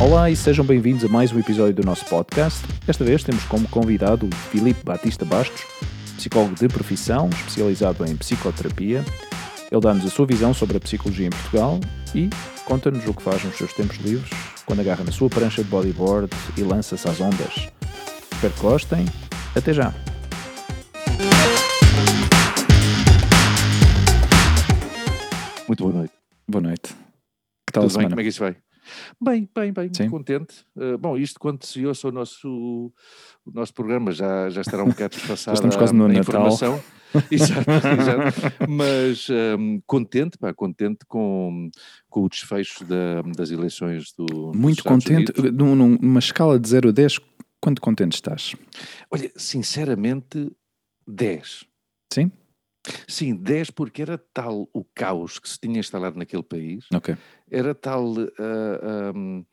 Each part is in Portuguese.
Olá e sejam bem-vindos a mais um episódio do nosso podcast. Desta vez temos como convidado o Filipe Batista Bastos, psicólogo de profissão, especializado em psicoterapia. Ele dá-nos a sua visão sobre a psicologia em Portugal e conta-nos o que faz nos seus tempos livres, quando agarra na sua prancha de bodyboard e lança-se às ondas. Espero que gostem. Até já! Muito boa noite. Boa noite. Que tal Tudo bem? semana? Como é que isso vai? Bem, bem, bem, Sim. muito contente. Uh, bom, isto quando se ouça o nosso, o nosso programa já, já estará um bocado desfassado estamos quase no a, Natal. exato, exato. Mas um, contente, pá, contente com, com o desfecho da- das eleições do Muito contente. Num- Numa escala de 0 a 10, quanto contente estás? Olha, sinceramente, 10. Sim? Sim, 10 porque era tal o caos que se tinha instalado naquele país Ok. Era tal ah, hum,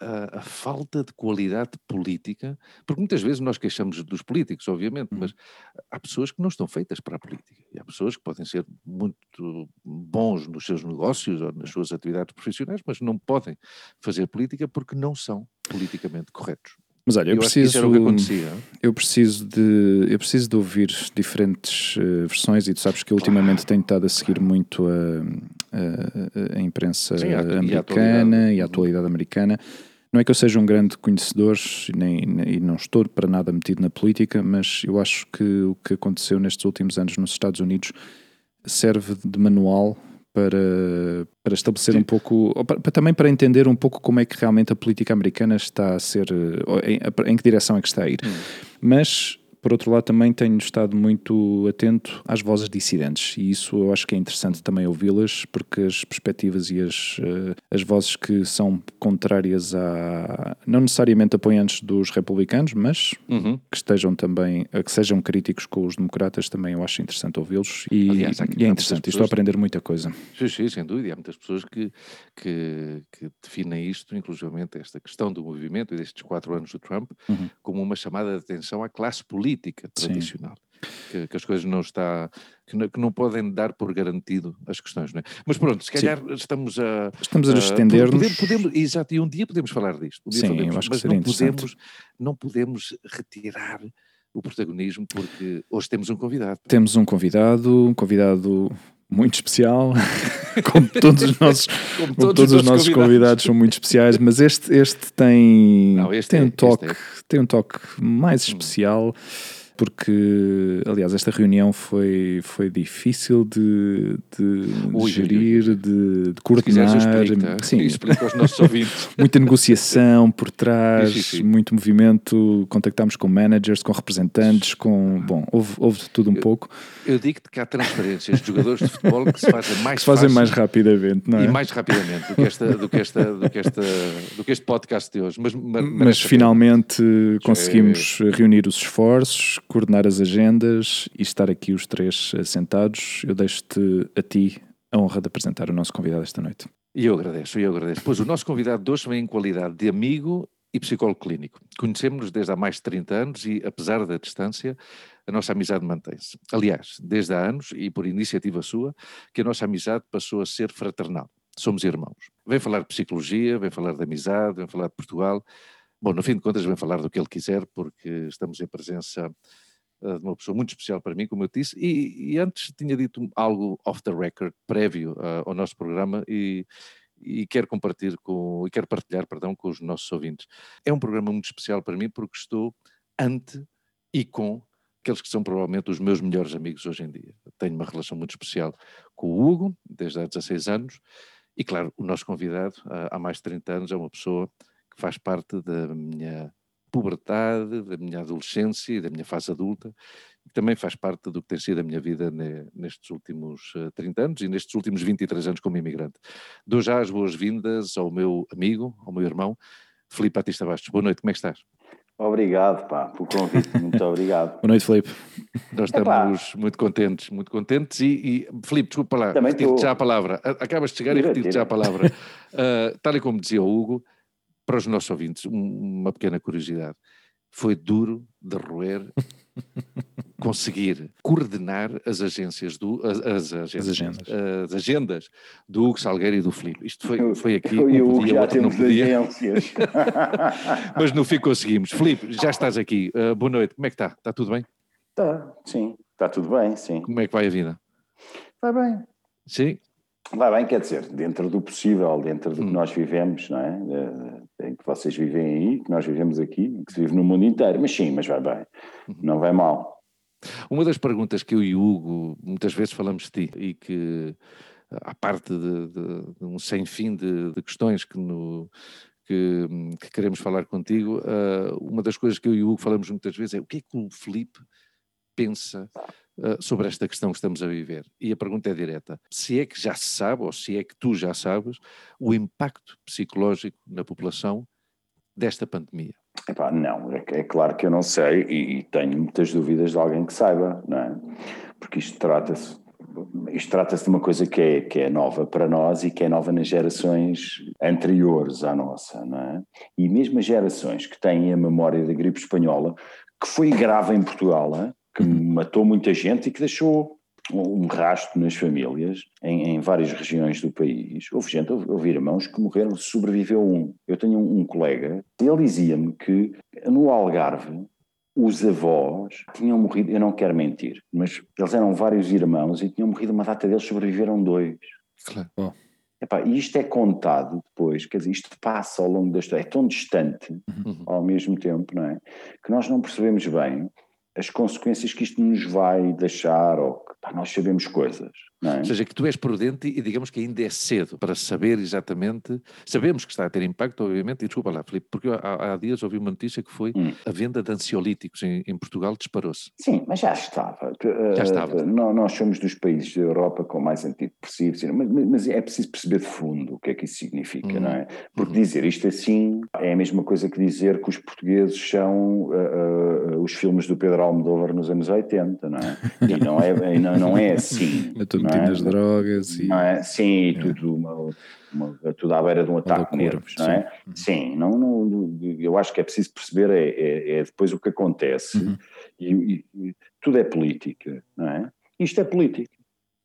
a, a falta de qualidade política, porque muitas vezes nós queixamos dos políticos, obviamente, Uhum. mas há pessoas que não estão feitas para a política. E há pessoas que podem ser muito bons nos seus negócios ou nas suas atividades profissionais, mas não podem fazer política porque não são politicamente corretos. Mas olha, eu, isso preciso. era o que acontecia. Eu preciso de eu preciso de ouvir diferentes eh, versões e tu sabes que eu ultimamente tenho estado a seguir muito a, a- a imprensa Sim, a- americana e a atualidade americana. Não é que eu seja um grande conhecedor nem, nem- e não estou para nada metido na política, mas eu acho que o que aconteceu nestes últimos anos nos Estados Unidos serve de manual para, para estabelecer Sim. um pouco, ou para- também para entender um pouco como é que realmente a política americana está a ser, em, em que direção é que está a ir. Mas, por outro lado, também tenho estado muito atento às vozes dissidentes e isso eu acho que é interessante também ouvi-las, porque as perspectivas e as, eh, as vozes que são contrárias a, não necessariamente apoiantes dos republicanos, mas Uhum. que estejam também, a que sejam críticos com os democratas, também eu acho interessante ouvi-los e, Aliás, e é interessante, estou a aprender muita coisa. Sim, sim, sem dúvida. E há muitas pessoas que, que, que definem isto, inclusivamente esta questão do movimento e destes quatro anos do Trump, Uhum. como uma chamada de atenção à classe política Sim. tradicional. Que, que as coisas não está que não, que não podem dar por garantido as questões, não é? Mas pronto, se Sim. calhar estamos a Estamos a estender-nos. podemos, podemos- exato, e um dia podemos falar disto. Um Sim, falaremos, eu acho que seria não interessante. podemos, não podemos retirar o protagonismo porque hoje temos um convidado. Temos um convidado, um convidado muito especial, como todos os nossos, Como como todos, os nossos convidados. são muito especiais, mas este, este tem, Não, este tem, é- um toque, é. tem um toque mais Hum. Porque, aliás, esta reunião foi, foi difícil de, de, Ui, gerir, ui, ui. de, de coordenar. eu explico, tá? Sim, explico aos nossos ouvintes. muita negociação por trás, Sim, sim, muito movimento. Contactámos com managers, com representantes, com. Bom, houve, houve de tudo um pouco Eu digo-te que há transferências de jogadores de futebol que se fazem mais se fazem fácil mais rapidamente, não é? e mais rapidamente do que, esta, do, que esta, do, que esta, do que este podcast de hoje. Mas, ma- Mas pena. finalmente conseguimos reunir os esforços, coordenar as agendas e estar aqui os três eh, sentados. Eu deixo-te a ti a honra de apresentar o nosso convidado esta noite. E eu agradeço, eu agradeço. Pois o nosso convidado de hoje vem em qualidade de amigo e psicólogo clínico. Conhecemos-nos desde há mais de 30 anos e, apesar da distância, a nossa amizade mantém-se. Aliás, desde há anos, e por iniciativa sua, que a nossa amizade passou a ser fraternal. Somos irmãos. Vem falar de psicologia, vem falar de amizade, vem falar de Portugal. Bom, no fim de contas, vem falar do que ele quiser, porque estamos em presença eh, de uma pessoa muito especial para mim, como eu disse, e, e antes tinha dito algo off the record, prévio ah, ao nosso programa, e, e quero compartilhar com, e quero partilhar, perdão, com os nossos ouvintes. É um programa muito especial para mim porque estou ante e com aqueles que são provavelmente os meus melhores amigos hoje em dia. Tenho uma relação muito especial com o Hugo, desde há 16 anos, e claro, o nosso convidado, ah, há mais de 30 anos, é uma pessoa que faz parte da minha puberdade, da minha adolescência e da minha fase adulta, que também faz parte do que tem sido a minha vida ne- nestes últimos eh, 30 anos e nestes últimos 23 anos como imigrante. Dou já as boas-vindas ao meu amigo, ao meu irmão, Filipe Batista Bastos. Boa noite, como é que estás? Obrigado, pá, pelo convite. Muito obrigado. Boa noite, Filipe. Nós Epá. estamos muito contentes, muito contentes e, e Filipe, desculpa lá, retiro-te estou. já a palavra. Acabas de chegar e retiro-te já a palavra. Ah, tal e como dizia o Hugo, para os nossos ouvintes, um- uma pequena curiosidade. Foi duro de roer conseguir coordenar as agências do as, as, agências, as agendas. as agendas do Hugo Salgueiro e do Filipe. Isto foi, foi aqui. Eu e o Hugo já temos agências. Mas no fim conseguimos. Filipe, já estás aqui. Uh, boa noite. Como é que está? Está tudo bem? Está, sim. Está tudo bem, sim. Como é que vai a vida? Vai bem. Sim? Vai bem, quer dizer, dentro do possível, dentro do hum. que nós vivemos, não é? Em que vocês vivem aí, que nós vivemos aqui, que se vive no mundo inteiro. Mas sim, mas vai bem. Uhum. Não vai mal. Uma das perguntas que eu e o Hugo muitas vezes falamos de ti e que, à parte de, de, de um sem fim de, de questões que, no, que, que, queremos falar contigo, uh, uma das coisas que eu e o Hugo falamos muitas vezes é o que é que o Felipe pensa uh, sobre esta questão que estamos a viver. E a pergunta é direta: se é que já se sabe, ou se é que tu já sabes, o impacto psicológico na população desta pandemia? Epá, não, é, é, claro que eu não sei e, e, tenho muitas dúvidas de alguém que saiba, não é? Porque isto trata-se isto trata-se de uma coisa que é, que é nova para nós e que é nova nas gerações anteriores à nossa, não é? E mesmo as gerações que têm a memória da gripe espanhola, que foi grave em Portugal? Que uhum. matou muita gente e que deixou um rastro nas famílias em, em, várias regiões do país. Houve gente, houve, houve irmãos que morreram, sobreviveu um. Eu tenho um, um colega, ele dizia-me que no Algarve os avós tinham morrido, eu não quero mentir, mas eles eram vários irmãos e tinham morrido uma data deles, sobreviveram dois. Claro. Oh. Epá, e isto é contado depois, quer dizer, isto passa ao longo da história, é tão distante uhum. ao mesmo tempo, não é? Que nós não percebemos bem as consequências que isto nos vai deixar, ou que pá, nós sabemos coisas. É? Ou seja, que tu és prudente e digamos que ainda é cedo para saber exatamente. Sabemos que está a ter impacto, obviamente, e desculpa lá, Filipe, porque há, há dias ouvi uma notícia que foi hum. a venda de ansiolíticos em, em Portugal disparou-se. Sim, mas já estava. Já estava. Uh, nós somos dos países da Europa com mais antidepressivos, mas, mas, é preciso perceber de fundo o que é que isso significa, hum. não é? Porque hum. dizer isto assim é a mesma coisa que dizer que os portugueses são uh, uh, os filmes do Pedro Almodóvar nos anos 80, não é? E não é, não, não é assim. é? nas drogas e... Não é? Sim, é. tudo, uma, uma, tudo à beira de um ataque de nervos, não é? Sim, sim não, não, eu acho que é preciso perceber é, é, é depois o que acontece uhum. e, e, tudo é política, não é? Isto é política.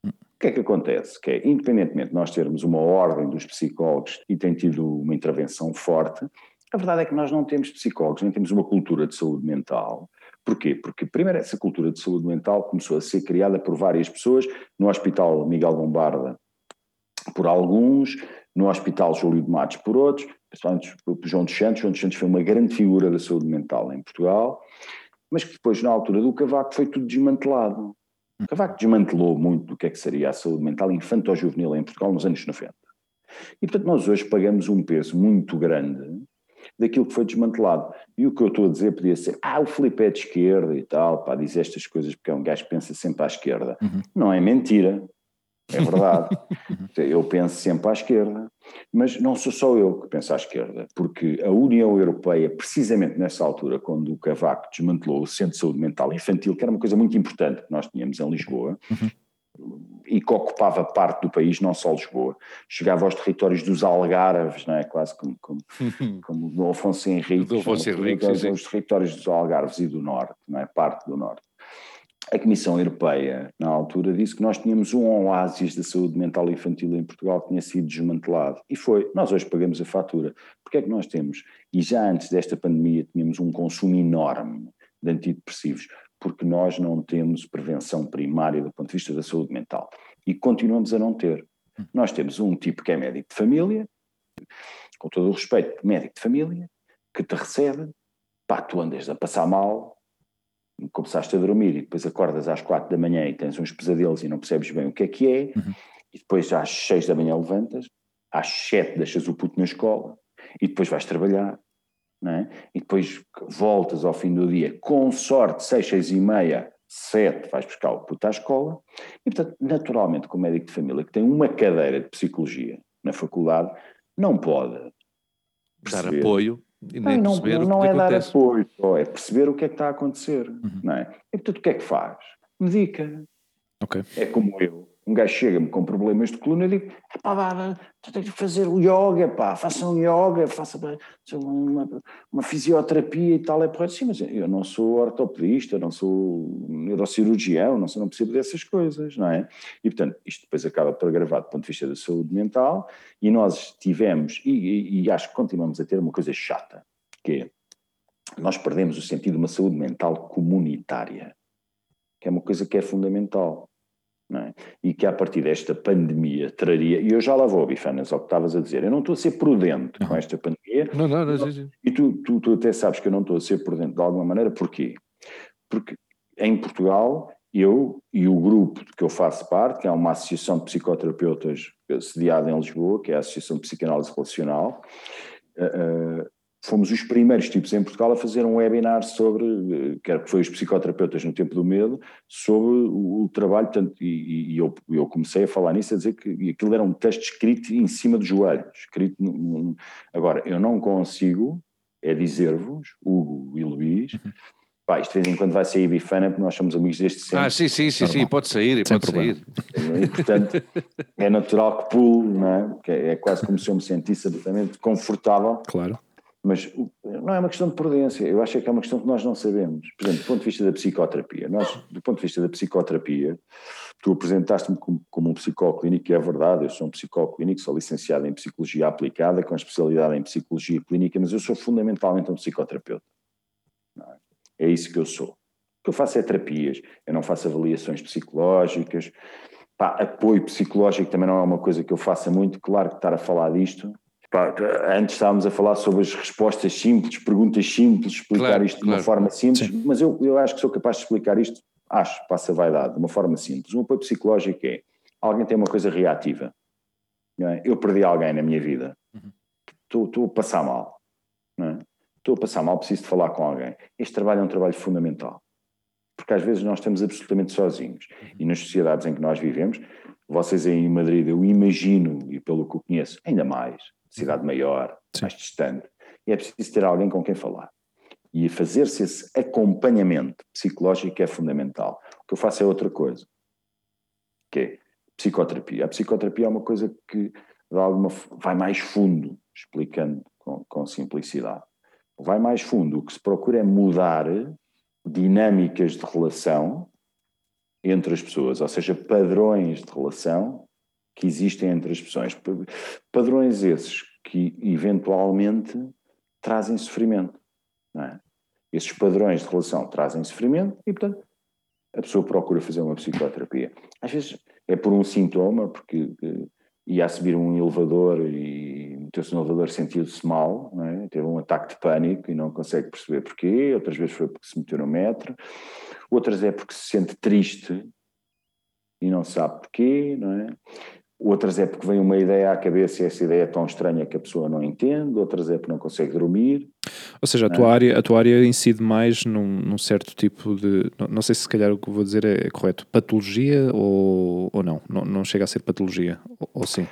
Uhum. O que é que acontece? Que é, independentemente de nós termos uma ordem dos psicólogos e tem tido uma intervenção forte, a verdade é que nós não temos psicólogos, nem temos uma cultura de saúde mental Porquê? Porque, primeiro, essa cultura de saúde mental começou a ser criada por várias pessoas, no Hospital Miguel Bombarda por alguns, no Hospital Júlio de Matos por outros, principalmente por João dos Santos. João dos Santos foi uma grande figura da saúde mental em Portugal, mas que depois, na altura do Cavaco, foi tudo desmantelado. O Cavaco desmantelou muito do que é que seria a saúde mental infanto-juvenil em Portugal nos anos 90. E, portanto, nós hoje pagamos um peso muito grande daquilo que foi desmantelado. E o que eu estou a dizer podia ser, ah, o Filipe é de esquerda e tal, para dizer estas coisas porque é um gajo que pensa sempre à esquerda. Uhum. Não é mentira, é verdade. eu penso sempre à esquerda, mas não sou só eu que penso à esquerda, porque a União Europeia, precisamente nessa altura, quando o Cavaco desmantelou o Centro de Saúde Mental Infantil, que era uma coisa muito importante que nós tínhamos em Lisboa, uhum e que ocupava parte do país, não só Lisboa. Chegava aos territórios dos Algarves, não é? quase como, como, como do Afonso Henrique, do Afonso Henrique os, os territórios dos Algarves e do Norte, não é? parte do Norte. A Comissão Europeia, na altura, disse que nós tínhamos um oásis da saúde mental infantil em Portugal que tinha sido desmantelado. E foi. Nós hoje pagamos a fatura. Porque é que nós temos, e já antes desta pandemia, tínhamos um consumo enorme de antidepressivos? Porque nós não temos prevenção primária do ponto de vista da saúde mental. E continuamos a não ter. Nós temos um tipo que é médico de família, com todo o respeito, médico de família, que te recebe, pá, tu andas a passar mal, começaste a dormir e depois acordas às quatro da manhã e tens uns pesadelos e não percebes bem o que é que é, uhum. e depois às seis da manhã levantas, às sete deixas o puto na escola e depois vais trabalhar é? e depois voltas ao fim do dia, com sorte, seis, seis e meia, sete, vais buscar o puto à escola, e portanto, naturalmente, como médico de família que tem uma cadeira de psicologia na faculdade, não pode perceber, dar apoio e nem não, perceber não, não é dar apoio, é perceber o que é que está a acontecer, uhum. não é? E portanto, o que é que faz? Medica. Okay. É como eu, Um gajo chega-me com problemas de coluna e digo: pá, tu tens de fazer yoga, pá, faça um yoga, faça uma, uma, fisioterapia e tal. É porra. Sim, mas eu não sou ortopedista, não sou neurocirurgião, não, sou, não percebo dessas coisas, não é? E portanto, isto depois acaba por agravar do ponto de vista da saúde mental e nós tivemos, e, e, e acho que continuamos a ter uma coisa chata, que é nós perdemos o sentido de uma saúde mental comunitária, que é uma coisa que é fundamental. É? E que a partir desta pandemia traria, e eu já lá vou, Bifanas, ao que estavas a dizer, eu não estou a ser prudente com esta pandemia. Não, não, não. não e tu, tu, tu, até sabes que eu não estou a ser prudente de alguma maneira, porquê? Porque em Portugal, eu e o grupo de que eu faço parte, que é uma associação de psicoterapeutas sediada em Lisboa, que é a Associação de Psicanálise Relacional, uh, fomos os primeiros tipos em Portugal a fazer um webinar sobre, que foi os psicoterapeutas no tempo do medo, sobre o, o trabalho, portanto, e, e eu, eu, comecei a falar nisso, a dizer que aquilo era um texto escrito em cima do joelho, escrito, num, agora, eu não consigo, é dizer-vos, Hugo e Luís, uhum. Pá, isto de vez em quando vai sair bifana porque nós somos amigos desde sempre. Ah, sim, sim, sim, sim, pode sair, Sem pode problema. sair. E portanto é natural que pulo, não é? é? É quase como se eu me sentisse absolutamente confortável. Claro. Mas não é uma questão de prudência, eu acho que é uma questão que nós não sabemos. Por exemplo, do ponto de vista da psicoterapia, nós, do ponto de vista da psicoterapia, tu apresentaste-me como, como, um psicólogo clínico, e é verdade, eu sou um psicólogo clínico, sou licenciado em Psicologia Aplicada, com especialidade em Psicologia Clínica, mas eu sou fundamentalmente um psicoterapeuta. É? é isso que eu sou. O que eu faço é terapias, eu não faço avaliações psicológicas, Pá, apoio psicológico também não é uma coisa que eu faça muito, claro que estar a falar disto antes estávamos a falar sobre as respostas simples, perguntas simples, explicar claro, isto de claro. uma forma simples, Sim. mas eu, eu acho que sou capaz de explicar isto, acho, passa a vaidade, de uma forma simples. Um apoio psicológico é, alguém tem uma coisa reativa, é? eu perdi alguém na minha vida, uhum. estou, estou a passar mal, é? estou a passar mal, preciso de falar com alguém. Este trabalho é um trabalho fundamental, porque às vezes nós estamos absolutamente sozinhos, uhum. e nas sociedades em que nós vivemos, vocês aí em Madrid, eu imagino, e pelo que eu conheço, ainda mais, cidade maior, Sim. mais distante, e é preciso ter alguém com quem falar. E fazer-se esse acompanhamento psicológico é fundamental. O que eu faço é outra coisa, que é psicoterapia. A psicoterapia é uma coisa que de alguma, vai mais fundo, explicando com, com simplicidade. Vai mais fundo. O que se procura é mudar dinâmicas de relação entre as pessoas, ou seja, padrões de relação que existem entre as pessoas. Padrões esses que eventualmente trazem sofrimento. É? Esses padrões de relação trazem sofrimento e, portanto, a pessoa procura fazer uma psicoterapia. Às vezes é por um sintoma, porque eh, ia a subir um elevador e meteu-se no elevador sentiu-se mal, é? teve um ataque de pânico e não consegue perceber porquê, outras vezes foi porque se meteu no metro, outras é porque se sente triste e não sabe porquê, não é? Outras é porque vem uma ideia à cabeça e essa ideia é tão estranha que a pessoa não entende, outras é porque não consegue dormir. Ou seja, a tua, área, a tua área incide mais num, num, certo tipo de. Não, não, sei se se calhar o que vou dizer é, correto. Patologia ou, ou não? não? Não chega a ser patologia, ou, ou sim?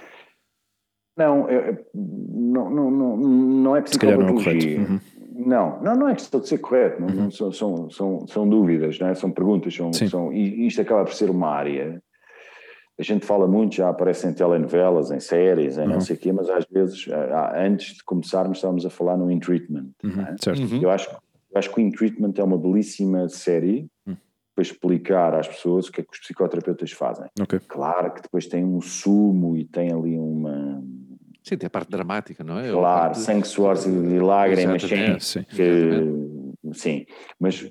Não, é, não, não, não, não é psicopatologia. Não, é uhum. não, não, não é questão de ser correto, não, uhum. são, são, são, são dúvidas, não é? são perguntas, são, são, e isto acaba por ser uma área a gente fala muito, já aparece em telenovelas, em séries, em uhum. não sei o quê, mas às vezes, antes de começarmos, estávamos a falar no In Treatment. Uhum. É? Uhum. Eu, acho, eu acho que o In Treatment é uma belíssima série uhum. para explicar às pessoas o que é que os psicoterapeutas fazem. Okay. Claro que depois tem um sumo e tem ali uma. Sim, tem a parte dramática, não é? Claro, parte... sangue, suores e lágrimas. Sim, que, sim, mas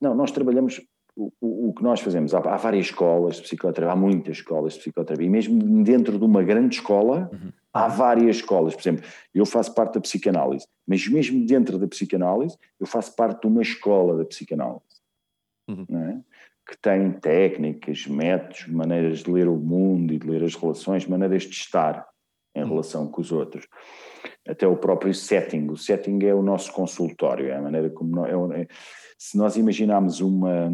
não, nós trabalhamos o, o, que nós fazemos, há, há, várias escolas de psicoterapia, há muitas escolas de psicoterapia, e mesmo dentro de uma grande escola, uhum. há várias escolas. Por exemplo, eu faço parte da psicanálise, mas mesmo dentro da psicanálise, eu faço parte de uma escola da psicanálise, uhum. é? que tem técnicas, métodos, maneiras de ler o mundo e de ler as relações, maneiras de estar em uhum. relação com os outros. Até o próprio setting. O setting é o nosso consultório, é a maneira como nós, é, é, se nós imaginarmos uma,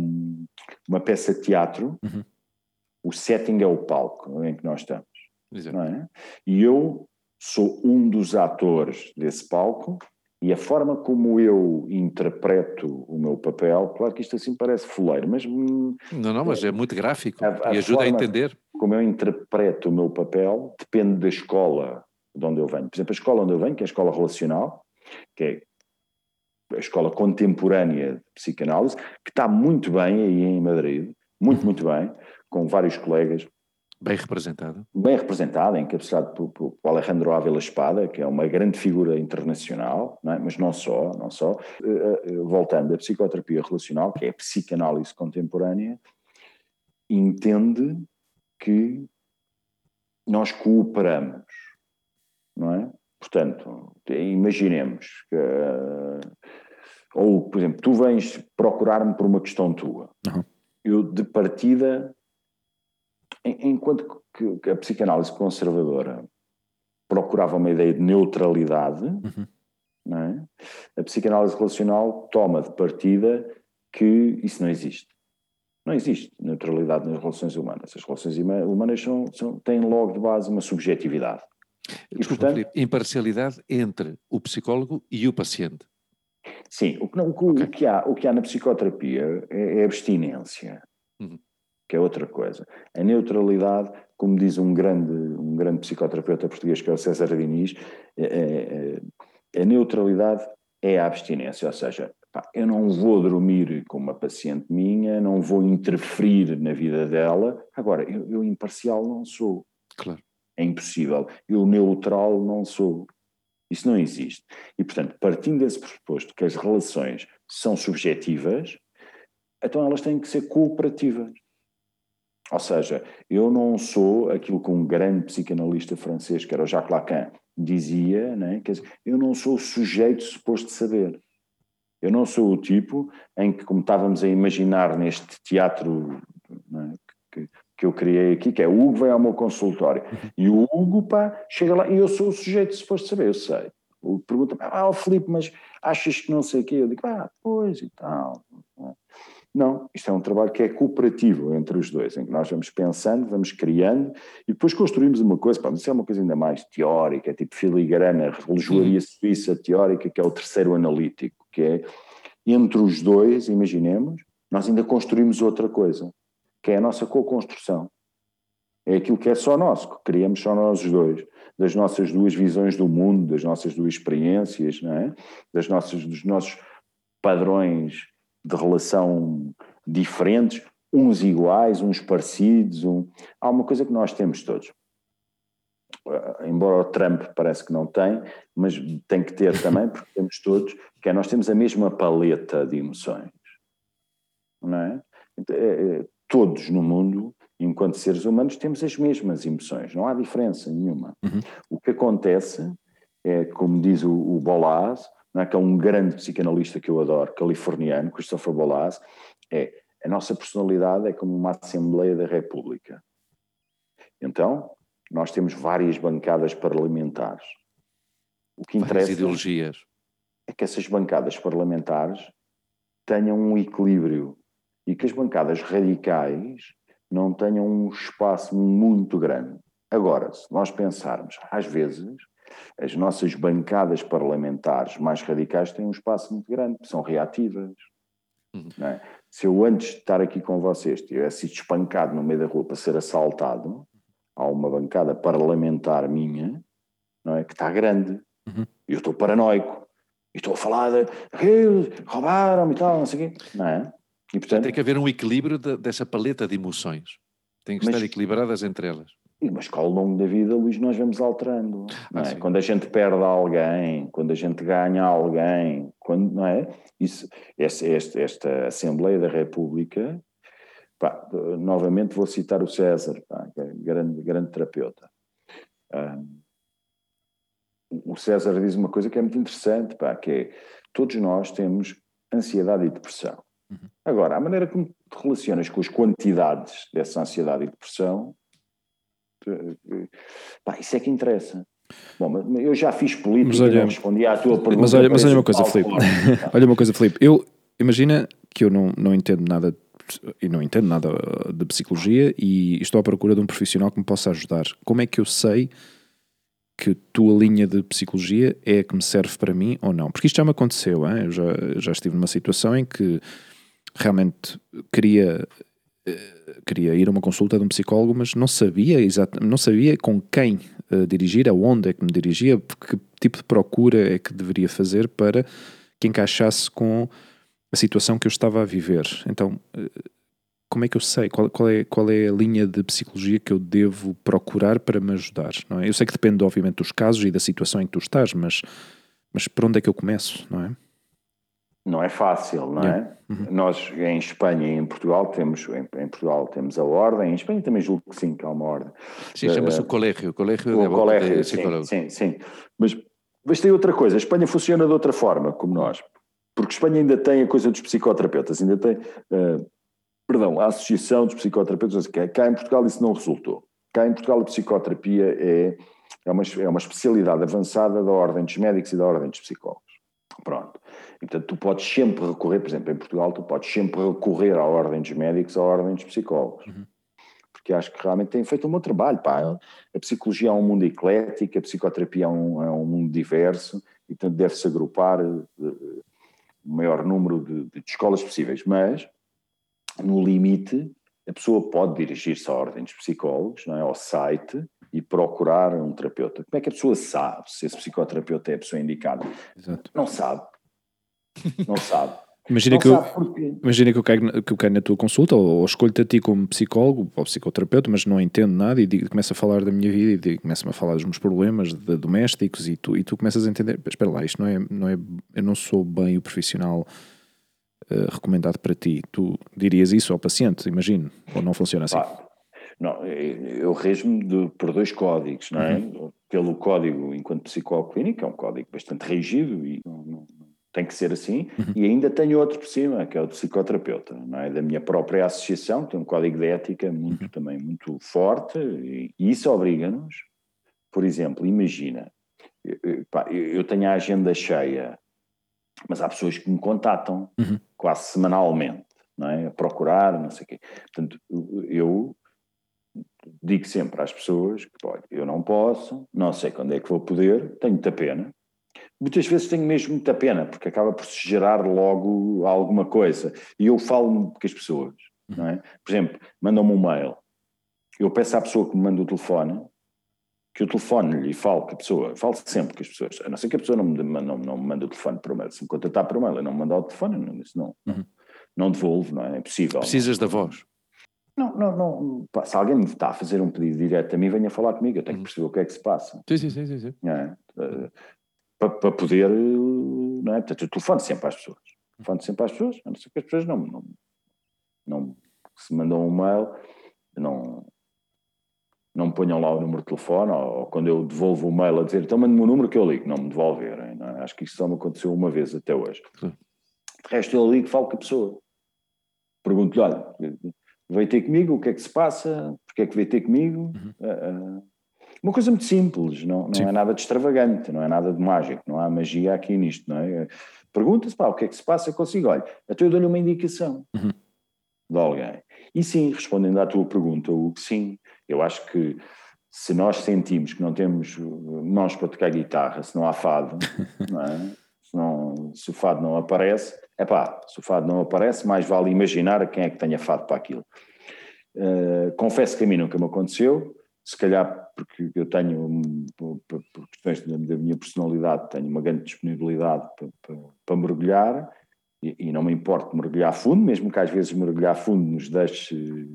uma peça de teatro, uhum. o setting é o palco em que nós estamos. Não é? E eu sou um dos atores desse palco E a forma como eu interpreto o meu papel, claro que isto assim parece fuleiro, mas. Hum, não, não, mas é muito gráfico a, a e ajuda a entender. Como eu interpreto o meu papel depende da escola de onde eu venho. Por exemplo, a escola onde eu venho, que é a escola relacional, que é a escola contemporânea de psicanálise, que está muito bem aí em Madrid, muito, muito bem, com vários colegas. Bem representada. Bem representada, encabeçado por, por, por Alejandro Ávila Espada, que é uma grande figura internacional, não é? mas não só, não só. Uh, uh, voltando à psicoterapia relacional, que é a psicanálise contemporânea, entende que nós cooperamos, não é? Portanto, imaginemos que, ou, por exemplo, tu vens procurar-me por uma questão tua. Uhum. Eu, de partida, enquanto que a psicanálise conservadora procurava uma ideia de neutralidade, uhum. é? a psicanálise relacional toma de partida que isso não existe. Não existe neutralidade nas relações humanas. As relações humanas são, são, têm logo de base uma subjetividade. E, Desculpa, portanto, Felipe, imparcialidade entre o psicólogo e o paciente. Sim, o que, não, o, okay. o que, há, o que há na psicoterapia é, é abstinência. Uhum que é outra coisa. A neutralidade, como diz um grande, um grande psicoterapeuta português, que é o César Diniz, é, é, é, a neutralidade é a abstinência, ou seja, pá, eu não vou dormir com uma paciente minha, não vou interferir na vida dela, agora, eu, eu imparcial não sou. Claro. É impossível. Eu neutral não sou. Isso não existe. E, portanto, partindo desse pressuposto que as relações são subjetivas, então elas têm que ser cooperativas. Ou seja, eu não sou aquilo que um grande psicanalista francês, que era o Jacques Lacan, dizia, né? Quer dizer, eu não sou o sujeito suposto de saber. Eu não sou o tipo em que, como estávamos a imaginar neste teatro né, que, eu criei aqui, que é o Hugo vai ao meu consultório, e o Hugo, pá, chega lá, e eu sou o sujeito suposto de saber, eu sei. Pergunta-me, ah, Filipe, mas achas que não sei o quê? Eu digo, ah, pois e tal. Não, isto é um trabalho que é cooperativo entre os dois, em que nós vamos pensando, vamos criando e depois construímos uma coisa, pá, isso é uma coisa ainda mais teórica, tipo filigrana, relojoaria suíça teórica, que é o terceiro analítico, que é entre os dois, imaginemos, nós ainda construímos outra coisa, que é a nossa co-construção. É aquilo que é só nosso, que criamos só nós dois, das nossas duas visões do mundo, das nossas duas experiências, não é? das nossas, dos nossos padrões de relação diferentes, uns iguais, uns parecidos. Um... Há uma coisa que nós temos todos. Uh, embora o Trump parece que não tem, mas tem que ter também, porque temos todos, que é nós temos a mesma paleta de emoções. Não é? Todos no mundo, enquanto seres humanos, temos as mesmas emoções, não há diferença nenhuma. Uhum. O que acontece é, como diz o, o Bolas, é? que é um grande psicanalista que eu adoro, californiano, Christopher Bolas, é a nossa personalidade é como uma Assembleia da República. Então, nós temos várias bancadas parlamentares. O que interessa ideologias. é que essas bancadas parlamentares tenham um equilíbrio e que as bancadas radicais não tenham um espaço muito grande. Agora, se nós pensarmos, às vezes, as nossas bancadas parlamentares mais radicais têm um espaço muito grande, são reativas. Uhum. É? Se eu antes de estar aqui com vocês tivesse sido espancado no meio da rua para ser assaltado, há uma bancada parlamentar minha, não é? Que está grande. Uhum. E eu estou paranoico. E estou a falar de roubaram e tal, não sei o quê. Não é? E, portanto, tem que haver um equilíbrio de, dessa paleta de emoções. Tem que mas, estar equilibradas entre elas. Mas que ao longo da vida, Luís, nós vamos alterando. Ah, é? Quando a gente perde alguém, quando a gente ganha alguém, quando, não é? Isso, esta, esta, esta Assembleia da República, pá, novamente vou citar o César, pá, é grande, grande terapeuta. Ah, o César diz uma coisa que é muito interessante, pá, que é todos nós temos ansiedade e depressão. Uhum. Agora, a maneira como te relacionas com as quantidades dessa ansiedade e depressão Pá, isso é que interessa. Bom, eu já fiz política mas olha, não respondi à tua pergunta. Mas olha, mas olha uma coisa, Filipe. olha uma coisa, Filipe. Eu, imagina que eu não, não entendo nada e não entendo nada de psicologia e estou à procura de um profissional que me possa ajudar. Como é que eu sei que a tua linha de psicologia é a que me serve para mim ou não. Porque isto já me aconteceu, hein? eu já, já estive numa situação em que realmente queria eh, queria ir a uma consulta de um psicólogo, mas não sabia exatamente, não sabia com quem uh, dirigir, aonde é que me dirigia, que tipo de procura é que deveria fazer para que encaixasse com a situação que eu estava a viver. Então, uh, como é que eu sei? Qual, qual, é, qual é a linha de psicologia que eu devo procurar para me ajudar? Não é? Eu sei que depende, obviamente, dos casos e da situação em que tu estás, mas, mas por onde é que eu começo, não é? Não é fácil, não yeah. é? Uhum. Nós em Espanha e em Portugal temos em, em, Portugal temos a ordem, em Espanha também julgo que sim, que há uma ordem. Sim, chama-se uh, o colégio, o colégio o colégio, sim, sim, sim. Mas, mas tem outra coisa, a Espanha funciona de outra forma, como nós, porque a Espanha ainda tem a coisa dos psicoterapeutas, ainda tem, uh, perdão, a associação dos psicoterapeutas, que cá em Portugal isso não resultou. Cá em Portugal a psicoterapia é, é, uma, é uma especialidade avançada da ordem dos médicos e da ordem dos psicólogos. Pronto. E, portanto, tu podes sempre recorrer, por exemplo, em Portugal, tu podes sempre recorrer à ordem dos médicos, à ordem dos psicólogos. Uhum. Porque acho que realmente têm feito um bom trabalho. Pá. A psicologia é um mundo eclético, a psicoterapia é um, é um mundo diverso, e, portanto, deve-se agrupar uh, o maior número de, de escolas possíveis. Mas, no limite, a pessoa pode dirigir-se à ordem dos psicólogos, não é? ao site, e procurar um terapeuta. Como é que a pessoa sabe se esse psicoterapeuta é a pessoa indicada? Exato. Não sabe. Não sabe. Imagina, não que, eu, imagina que eu caio, que eu caio na tua consulta ou, ou escolho-te a ti como psicólogo ou psicoterapeuta, mas não entendo nada e digo, começo a falar da minha vida e começo-me a falar dos meus problemas de, domésticos e tu, e tu começas a entender, espera lá, isto não é, não é, eu não sou bem o profissional uh, recomendado para ti. Tu dirias isso ao paciente, imagino, ou não funciona assim? Ah, não, eu rejo-me por dois códigos, não é? Uhum. Pelo código enquanto psicólogo clínico, é um código bastante rígido e não, não, tem que ser assim, uhum. e ainda tenho outro por cima, que é o de psicoterapeuta, não é? Da minha própria associação, tem um código de ética muito uhum. também muito forte, e, isso obriga-nos, por exemplo, imagina, eu, eu tenho a agenda cheia, mas há pessoas que me contatam uhum. quase semanalmente, não é? A procurar, não sei o quê. Portanto, eu digo sempre às pessoas que, olha, eu não posso, não sei quando é que vou poder, tenho muita pena, muitas vezes tenho mesmo muita pena, porque acaba por se gerar logo alguma coisa. E eu falo com as pessoas, não é? Por exemplo, mandam-me um mail. Eu peço à pessoa que me manda o telefone, que o telefone lhe fale com a pessoa, falo sempre com as pessoas, a não ser que a pessoa não me, não, não me mande o telefone por mail. Se me contatar por mail e não me mandar o telefone, não, isso não, uhum. não devolvo, não é? É possível. Precisas da voz. Não, não, não. Pá, se alguém me está a fazer um pedido direto a mim, venha falar comigo, eu tenho que uhum. perceber o que é que se passa. Sim, sim, sim. sim, sim. É? Para, para poder, não é? Portanto, eu telefone sempre às pessoas. Telefone sempre às pessoas, a não ser que as pessoas não, não, não se mandam um mail, não, não me ponham lá o número de telefone, ou, ou quando eu devolvo o mail a dizer, então mande-me o número que eu ligo, não me devolverem. Não é? Acho que isso só me aconteceu uma vez até hoje. Sim. De resto, eu ligo e falo com a pessoa. Pergunto-lhe, olha, veio ter comigo, o que é que se passa, porque é que veio ter comigo. Uhum. Uh, uh, uma coisa muito simples, não, não é nada de extravagante, não é nada de mágico, não há magia aqui nisto, não é? Pergunta-se, pá, o que é que se passa? Consigo, olha, até eu dou-lhe uma indicação uhum. de alguém. E sim, respondendo à tua pergunta, o que sim, eu acho que se nós sentimos que não temos mãos para tocar guitarra, se não há fado, não é? se, não, se o fado não aparece, é pá, se o fado não aparece, mais vale imaginar quem é que tenha fado para aquilo. Uh, confesso que a mim nunca me aconteceu, se calhar porque eu tenho, por, questões da, minha personalidade, tenho uma grande disponibilidade para, para, para mergulhar e, e, não me importo mergulhar fundo, mesmo que às vezes mergulhar fundo nos deixe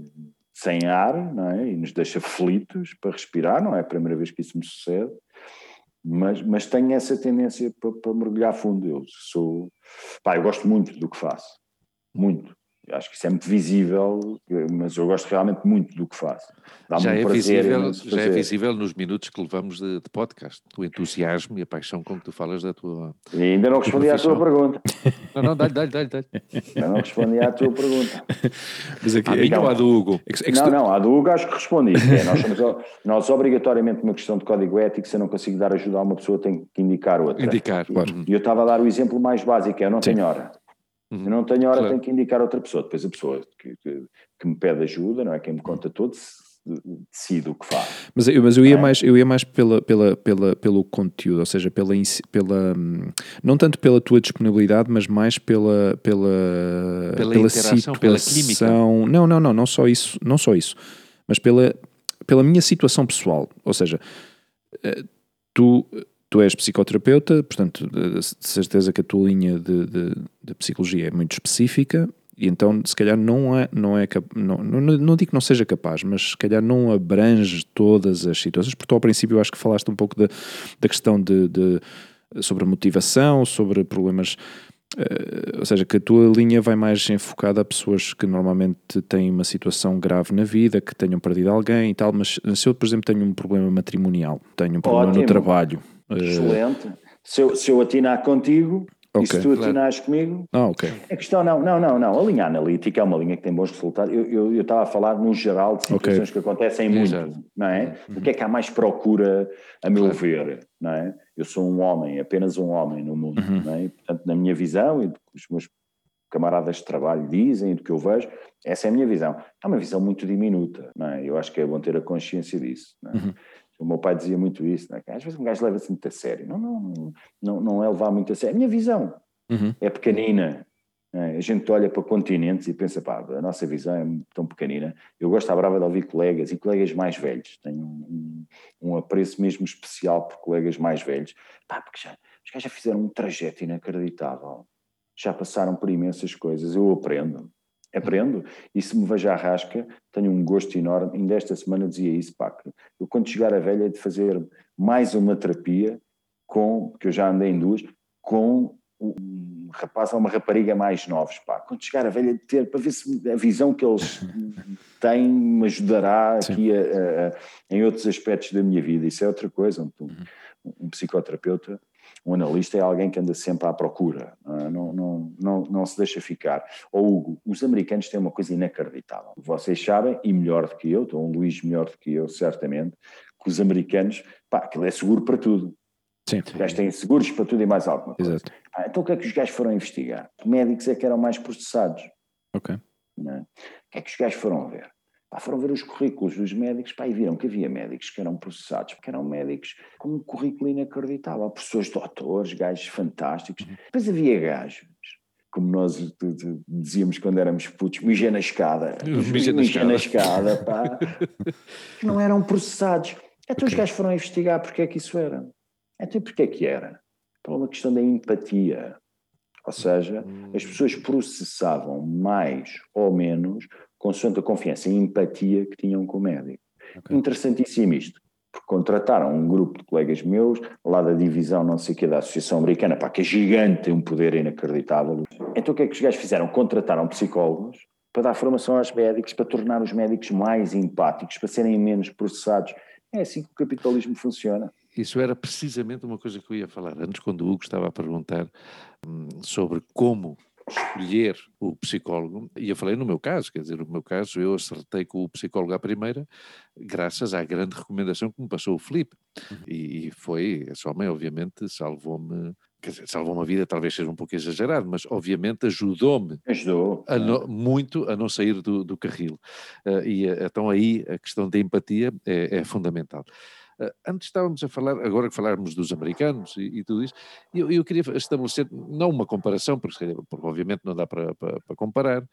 sem ar não é? e nos deixa aflitos para respirar, não é a primeira vez que isso me sucede, mas, mas tenho essa tendência para, para mergulhar fundo. Eu sou, pá, eu gosto muito do que faço, muito acho que isso é muito visível, mas eu gosto realmente muito do que faço. Já é, visível, já é visível nos minutos que levamos de, de, podcast, o entusiasmo e a paixão com que tu falas da tua. E ainda não respondi à tua pergunta. Não, não, dá-lhe, dá-lhe, dá-lhe. Ainda não respondi à tua pergunta. Mas aqui, ah, então, a do Hugo. É não, não, a do Hugo acho que respondi. É, nós, somos, nós, obrigatoriamente, uma questão de código ético, se eu não consigo dar ajuda a uma pessoa, tenho que indicar outra. Indicar, claro. E eu estava a dar o exemplo mais básico, é eu não Sim. tenho hora. Uhum. Eu não tenho hora, claro. tenho que indicar outra pessoa. Depois a pessoa que, que, que, me pede ajuda, não é? Quem me conta todo, se, decide o que faz. Mas, eu, mas eu ia é? mais, eu ia mais pela, pela, pela, pelo conteúdo, ou seja, pela, pela não tanto pela tua disponibilidade, mas mais pela pela pela, pela situação, pela química. Não, não, não, não só isso, não só isso, mas pela pela minha situação pessoal, ou seja, eh, tu tu és psicoterapeuta, portanto, de certeza que a tua linha de, de, de psicologia é muito específica e então, se calhar, não é, não é não, não, não digo que não seja capaz, mas se calhar não abrange todas as situações, porque tu, ao princípio, eu acho que falaste um pouco da, da questão de, de sobre motivação, sobre problemas. Uh, ou seja, que a tua linha vai mais enfocada a pessoas que normalmente têm uma situação grave na vida, que tenham perdido alguém e tal, mas se eu, por exemplo, tenho um problema matrimonial, tenho um problema Ótimo. no trabalho. Excelente. Se eu, se eu atinar contigo, Okay. E se tu atinares claro. comigo, ah, okay. a questão não, não, não, não. A linha analítica é uma linha que tem bons resultados. Eu, eu, eu estava a falar no geral de situações okay. que acontecem muito, não é? Uhum. O que é que há mais procura, a meu claro. ver, não é? Eu sou um homem, apenas um homem no mundo, uhum. não é? portanto, na minha visão e do que os meus camaradas de trabalho dizem e do que eu vejo, essa é a minha visão. É uma visão muito diminuta, não é? Eu acho que é bom ter a consciência disso, não é? Uhum. O meu pai dizia muito isso, né? às vezes um gajo leva-se muito a sério. Não, não, não, não é levar muito a sério. A minha visão uhum. é pequenina. Né? A gente olha para continentes e pensa, pá, a nossa visão é tão pequenina. Eu gosto à brava de ouvir colegas e colegas mais velhos. Tenho um, um, um apreço mesmo especial por colegas mais velhos. Pá, porque já, os gajos já fizeram um trajeto inacreditável. Já passaram por imensas coisas. Eu aprendo aprendo. E se me vejo à rasca tenho um gosto enorme, ainda esta semana dizia isso, pá, eu quando chegar a velha de fazer mais uma terapia com, que eu já andei em duas, com um rapaz ou uma rapariga mais novos, pá, quando chegar a velha de ter, para ver se a visão que eles têm me ajudará aqui a, a, a, em outros aspectos da minha vida, isso é outra coisa, um, um psicoterapeuta um analista é alguém que anda sempre à procura, é? não, não, não, não se deixa ficar. Ou Hugo, os americanos têm uma coisa inacreditável. Vocês sabem, e melhor do que eu, estou um Luís melhor do que eu, certamente, que os americanos, pá, aquilo é seguro para tudo. Sim. Os gajos têm seguros para tudo e mais alguma coisa. Exato. Ah, então o que é que os gajos foram investigar? Médicos é que eram mais processados. Ok. É? O que é que os gajos foram ver? Pá, foram ver os currículos dos médicos pá, e viram que havia médicos que eram processados, porque eram médicos com um currículo inacreditável, professores doutores, gajos fantásticos. Uhum. Depois havia gajos, como nós dizíamos quando éramos putos, mijé na escada. Mijé na escada. na escada pá, que não eram processados. Então okay. os gajos foram investigar porque é que isso era. Então porque é que era? Por uma questão da empatia. Ou seja, as hum. pessoas processavam mais ou menos consoante a confiança e empatia que tinham com o médico. Okay. Interessantíssimo isto, porque contrataram um grupo de colegas meus, lá da divisão não sei o que da Associação Americana, pá, que é gigante, tem um poder inacreditável. Então o que é que os gajos fizeram? Contrataram psicólogos para dar formação aos médicos, para tornar os médicos mais empáticos, para serem menos processados. É assim que o capitalismo funciona. Isso era precisamente uma coisa que eu ia falar antes, quando o Hugo estava a perguntar hum, sobre como escolher o psicólogo, e eu falei no meu caso, quer dizer, no meu caso eu acertei com o psicólogo à primeira, graças à grande recomendação que me passou o Felipe. Uhum. E, e foi, esse homem obviamente salvou-me salvou-me a vida, talvez seja um pouco exagerado, mas obviamente ajudou-me Ajudou, a no, muito a não sair do, do carril. Uh, e uh, então aí a questão da empatia é, é fundamental. Uh, antes estávamos a falar, agora que falarmos dos americanos e, e tudo isso, eu, eu, queria estabelecer, não uma comparação, porque, porque obviamente não dá para, para, para, comparar,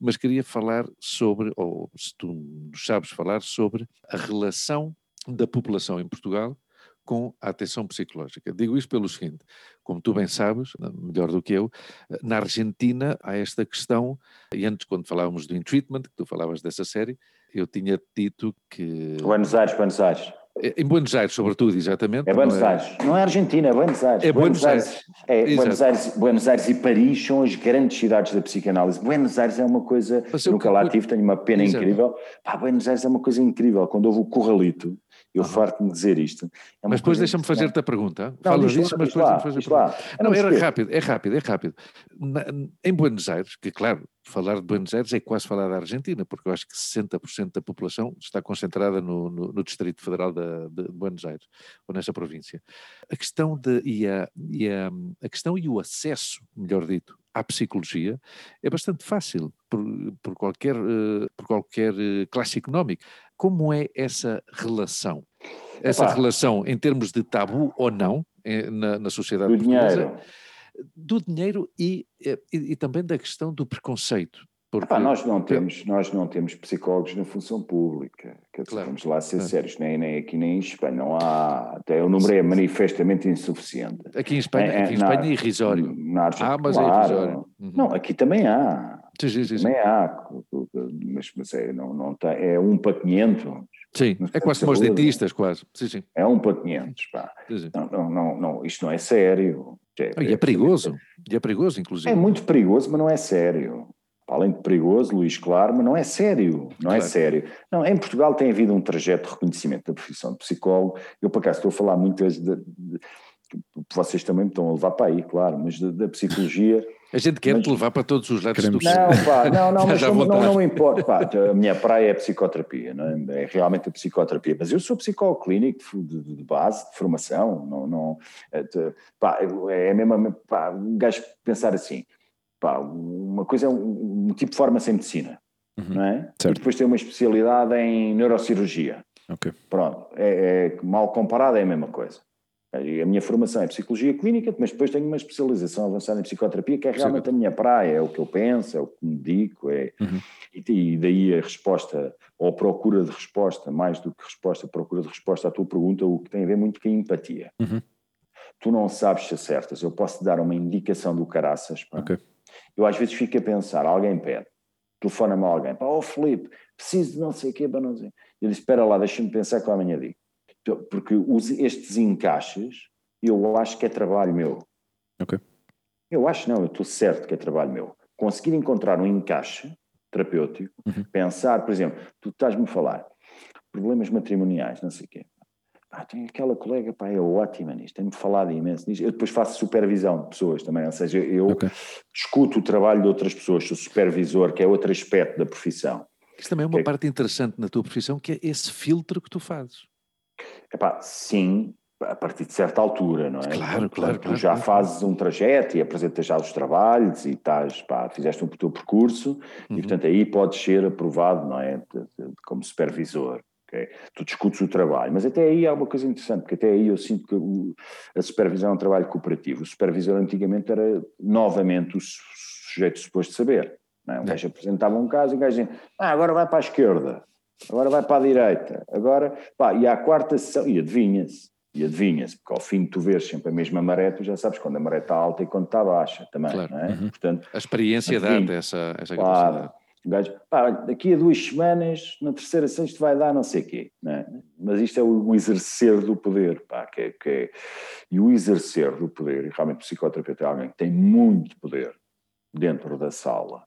mas queria falar sobre, ou se tu sabes falar, sobre a relação da população em Portugal com a atenção psicológica. Digo isto pelo seguinte: como tu bem sabes, melhor do que eu, na Argentina há esta questão, e antes, quando falávamos do In Treatment, que tu falavas dessa série, eu tinha dito que. Buenos Aires, Buenos Aires. É, em Buenos Aires, sobretudo, exatamente. É Buenos é... Aires. Não é Argentina, é Buenos Aires. É Buenos, Buenos Aires. Aires. É, Buenos Aires, Buenos Aires e Paris são as grandes cidades da psicanálise. Buenos Aires é uma coisa. Nunca lá tive, tenho uma pena Exato. incrível. Pá, Buenos Aires é uma coisa incrível. Quando houve o Corralito, eu farto-me dizer isto. É mas depois deixa-me fazer-te a pergunta. Não, Fala disso, mas depois deixa-me fazer a pergunta. Não, era rápido, é rápido, é rápido. Na, em Buenos Aires, que claro, falar de Buenos Aires é quase falar da Argentina, porque eu acho que 60% da população está concentrada no, no, no Distrito Federal de, de, Buenos Aires, ou nessa província. A questão, de, e, a, e a, a questão e o acesso, melhor dito, à psicologia é bastante fácil por, por qualquer, uh, por qualquer uh, classe económica. Como é essa relação? Essa relação em termos de tabu ou não na, na sociedade do portuguesa? Dinheiro. Do dinheiro e, e, e também da questão do preconceito. Porque... Epá, nós, não temos, nós não temos psicólogos na função pública, dizer, claro. vamos lá ser claro. sérios, nem, nem aqui nem em Espanha, não há, até o número é manifestamente insuficiente. Aqui em Espanha, é, aqui em Espanha é irrisório. Na Argentina, ah, mas é claro. é irrisório. Uhum. Não, aqui também há. Sim, sim, sim, também há, mas, mas é, não, não tem, é um para 500. Sim, é quase como os dentistas, quase. Sim, sim. É um para 500, pá. Não, não, não, não, isto não é sério. É, e é perigoso, e é perigoso, inclusive. É muito perigoso, mas não é sério além de perigoso, Luís, claro, mas não é sério, não é claro. é sério. Não, em Portugal tem havido um trajeto de reconhecimento da profissão de psicólogo, eu por acaso estou a falar muitas de, de, vocês também me estão a levar para aí, claro, mas da psicologia... A gente quer mas, te levar para todos os lados do Não, pá, não, não, mas não, não, não, importa, pá, a minha praia é a psicoterapia, não é? é realmente a psicoterapia, mas eu sou psicólogo clínico de, de, de base, de formação, não, não, é, pá, é mesmo, pá, um gajo pensar assim, Pá, uma coisa é um, um, tipo de forma-se em medicina, uhum. não é? Certo. E depois tem uma especialidade em neurocirurgia. Ok. Pronto, é, é, mal comparado é a mesma coisa. A minha formação é psicologia clínica, mas depois tenho uma especialização avançada em psicoterapia, que é realmente a minha praia, é o que eu penso, é o que me dedico, é, uhum. e, daí a resposta, ou a procura de resposta, mais do que resposta, procura de resposta à tua pergunta, o que tem a ver muito com a empatia. Uhum. Tu não sabes se acertas, eu posso te dar uma indicação do caraças, pá, okay. Eu às vezes fico a pensar, alguém pede, telefona-me alguém, pá, oh Felipe, preciso de não sei o quê para não. Eu disse, espera lá, deixa-me pensar que eu amanhã digo. Porque os, estes encaixes, eu acho que é trabalho meu. Ok. Eu acho não, eu estou certo que é trabalho meu. Conseguir encontrar um encaixe terapêutico, uhum. pensar, por exemplo, tu estás-me a falar problemas matrimoniais, não sei o quê. Ah, tenho aquela colega, pá, é ótima nisto, tem-me falado imenso nisto. Eu depois faço supervisão de pessoas também, ou seja, eu okay. escuto o trabalho de outras pessoas, sou supervisor, que é outro aspecto da profissão. Isso também é uma é... parte interessante na tua profissão, que é esse filtro que tu fazes. Epá, sim, a partir de certa altura, não é? Claro, claro. Tu já claro. fazes um trajeto e apresentas já os trabalhos e estás, pá, fizeste o teu percurso uhum. e, portanto, aí podes ser aprovado, não é? De, de, como supervisor. Okay? Tu discutes o trabalho, mas até aí há uma coisa interessante, porque até aí eu sinto que o, a supervisão é um trabalho cooperativo. O supervisor antigamente era novamente o sujeito suposto saber. Não é? Um gajo apresentava um caso e o gajo dizia, ah, agora vai para a esquerda, agora vai para a direita, agora, pá, e à quarta sessão, e adivinha-se, e adivinha-se, porque ao fim de tu vês sempre a mesma maré, tu já sabes quando a maré está alta e quando está baixa também, claro. é? Uhum. Portanto, a experiência dá essa, essa claro. capacidade. O gajo, pá, daqui a duas semanas, na terceira sexta vai dar não sei o quê, é? mas isto é o, o, exercer do poder, pá, que é, que é, e o exercer do poder, e realmente o psicoterapeuta é alguém que tem muito poder dentro da sala,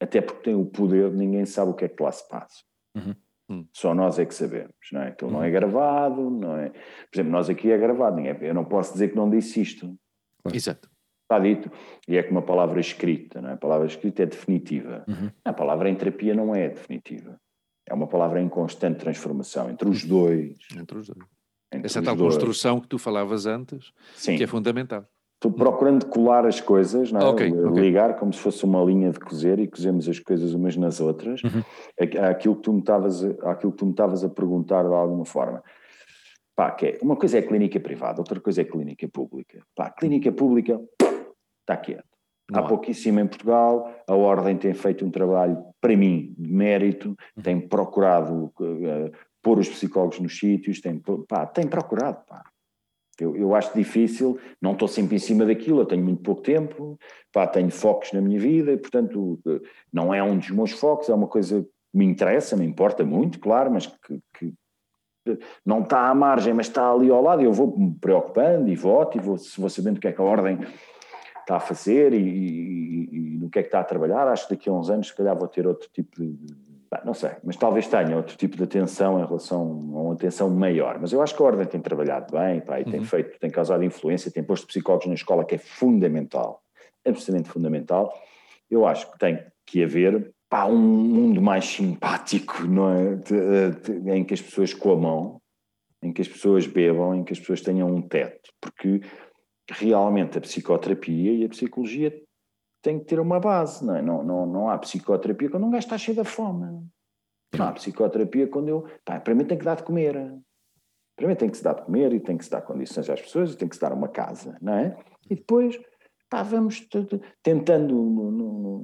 até porque tem o poder, ninguém sabe o que é que lá se passa. Uhum. Hum. Só nós é que sabemos, não é? Então não é uhum. gravado, não é? Por exemplo, nós aqui é gravado, ninguém, eu não posso dizer que não disse isto. Exato está dito, e é como a palavra escrita, não é? a palavra escrita é definitiva. Uhum. A palavra em terapia não é definitiva. É uma palavra em constante transformação entre os dois. Entre os dois. Entre Essa os tal dois. construção que tu falavas antes, Sim. que é fundamental. Estou procurando colar as coisas, não é? okay, ligar okay. como se fosse uma linha de cozer e cozemos as coisas umas nas outras. Uhum. Aquilo que tu me estavas aquilo que tu me estavas a perguntar de alguma forma. Pá, que é, uma coisa é clínica privada, outra coisa é clínica pública. Pá, clínica pública está quieto. Não há pouquíssimo em Portugal, a Ordem tem feito um trabalho, para mim, de mérito, uhum. tem procurado uh, pôr os psicólogos nos sítios, tem, pá, tem procurado, pá. Eu, eu acho difícil, não estou sempre em cima daquilo, eu tenho muito pouco tempo, pá, tenho focos na minha vida e, portanto, uh, não é um dos meus focos, é uma coisa que me interessa, me importa muito, claro, mas que, que não está à margem, mas está ali ao lado, eu vou me preocupando e voto e vou, vou sabendo o que é que a Ordem está a fazer e, e, e, no que é que está a trabalhar. Acho que daqui a uns anos, se calhar, vou ter outro tipo de. Não sei, mas talvez tenha outro tipo de atenção em relação a uma atenção maior. Mas eu acho que a Ordem tem trabalhado bem pá, e uhum. tem feito, tem causado influência, tem posto psicólogos na escola, que é fundamental, absolutamente fundamental. Eu acho que tem que haver pá, um mundo mais simpático, não é? De, de, em que as pessoas comam, em que as pessoas bebam, em que as pessoas tenham um teto. Porque realmente a psicoterapia e a psicologia tem que ter uma base, não é? Não, não, não há psicoterapia quando um gajo está cheio da fome. Não há psicoterapia quando eu. Pá, primeiro tem que dar de comer. Primeiro tem que se dar de comer e tem que se dar condições às pessoas e tem que se dar uma casa, não é? E depois, pá, vamos tentando,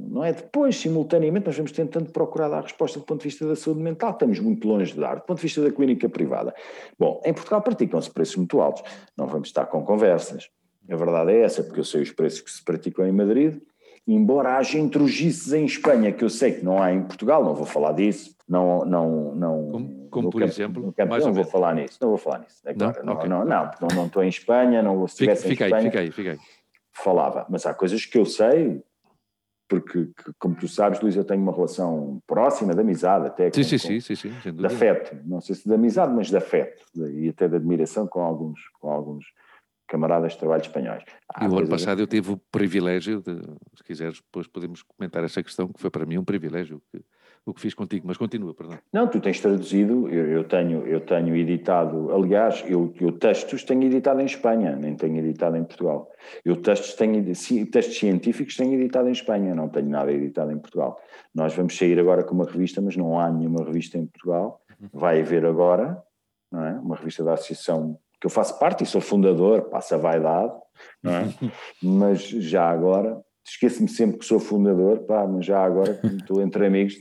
não é depois, simultaneamente, nós vamos tentando procurar dar resposta do ponto de vista da saúde mental. Estamos muito longe de dar, do ponto de vista da clínica privada. Bom, em Portugal praticam-se preços muito altos. Não vamos estar com conversas. A verdade é essa, porque eu sei os preços que se praticam em Madrid embora haja intrugices em Espanha, que eu sei que não há em Portugal, não vou falar disso, não, não, não. Como, como por campo, exemplo? Campo, não vou falar nisso, não vou falar nisso. É não, okay. não, não, não, não, estou em Espanha, não se estivesse em Espanha. Fiquei, fiquei. Falava, mas há coisas que eu sei, porque, como tu sabes, Luís, eu tenho uma relação próxima, de amizade até. Sim, com, sim, com, sim, sim, sim, de afeto, não sei se de amizade, mas de afeto, e até de admiração com alguns, com alguns camaradas de trabalho espanhóis. Há e o ano passado eu tive o privilégio de, se quiseres, depois podemos comentar essa questão, que foi para mim um privilégio que, o que fiz contigo, mas continua, perdão. Não, tu tens traduzido, eu, eu tenho, eu tenho editado, aliás, eu, eu textos tenho editado em Espanha, nem tenho editado em Portugal. Eu textos, tenho, textos científicos tenho editado em Espanha, não tenho nada editado em Portugal. Nós vamos sair agora com uma revista, mas não há nenhuma revista em Portugal. Uhum. Vai haver agora, não é? uma revista da Associação que eu faço parte e sou fundador, passa a vaidade, não é? mas já agora, esqueço-me sempre que sou fundador, pá, mas já agora, estou entre amigos,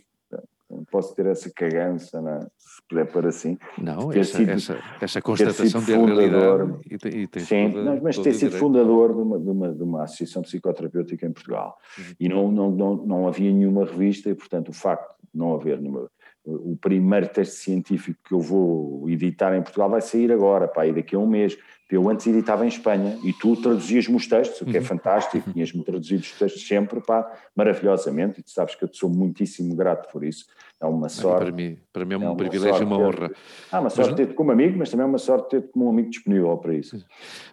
posso ter essa cagança, não é? se puder pôr assim. Não, essa, sido, essa, essa constatação de realidade. E tem, e tem sim, toda, mas ter sido fundador de uma, de, uma, de uma associação psicoterapêutica em Portugal. Uhum. E não, não, não, não havia nenhuma revista, e portanto o facto de não haver nenhuma o primeiro teste científico que eu vou editar em Portugal vai sair agora, pá, e daqui a um mês. Eu antes editava em Espanha e tu traduzias-me os textos, o que é uhum. fantástico, tinhas-me traduzido os textos sempre, pá, maravilhosamente, e tu sabes que eu te sou muitíssimo grato por isso. É uma sorte. Para mim, para mim é um, é privilégio e uma honra. Ah, uma sorte ter-te como amigo, mas também é uma sorte ter-te como um amigo disponível para isso.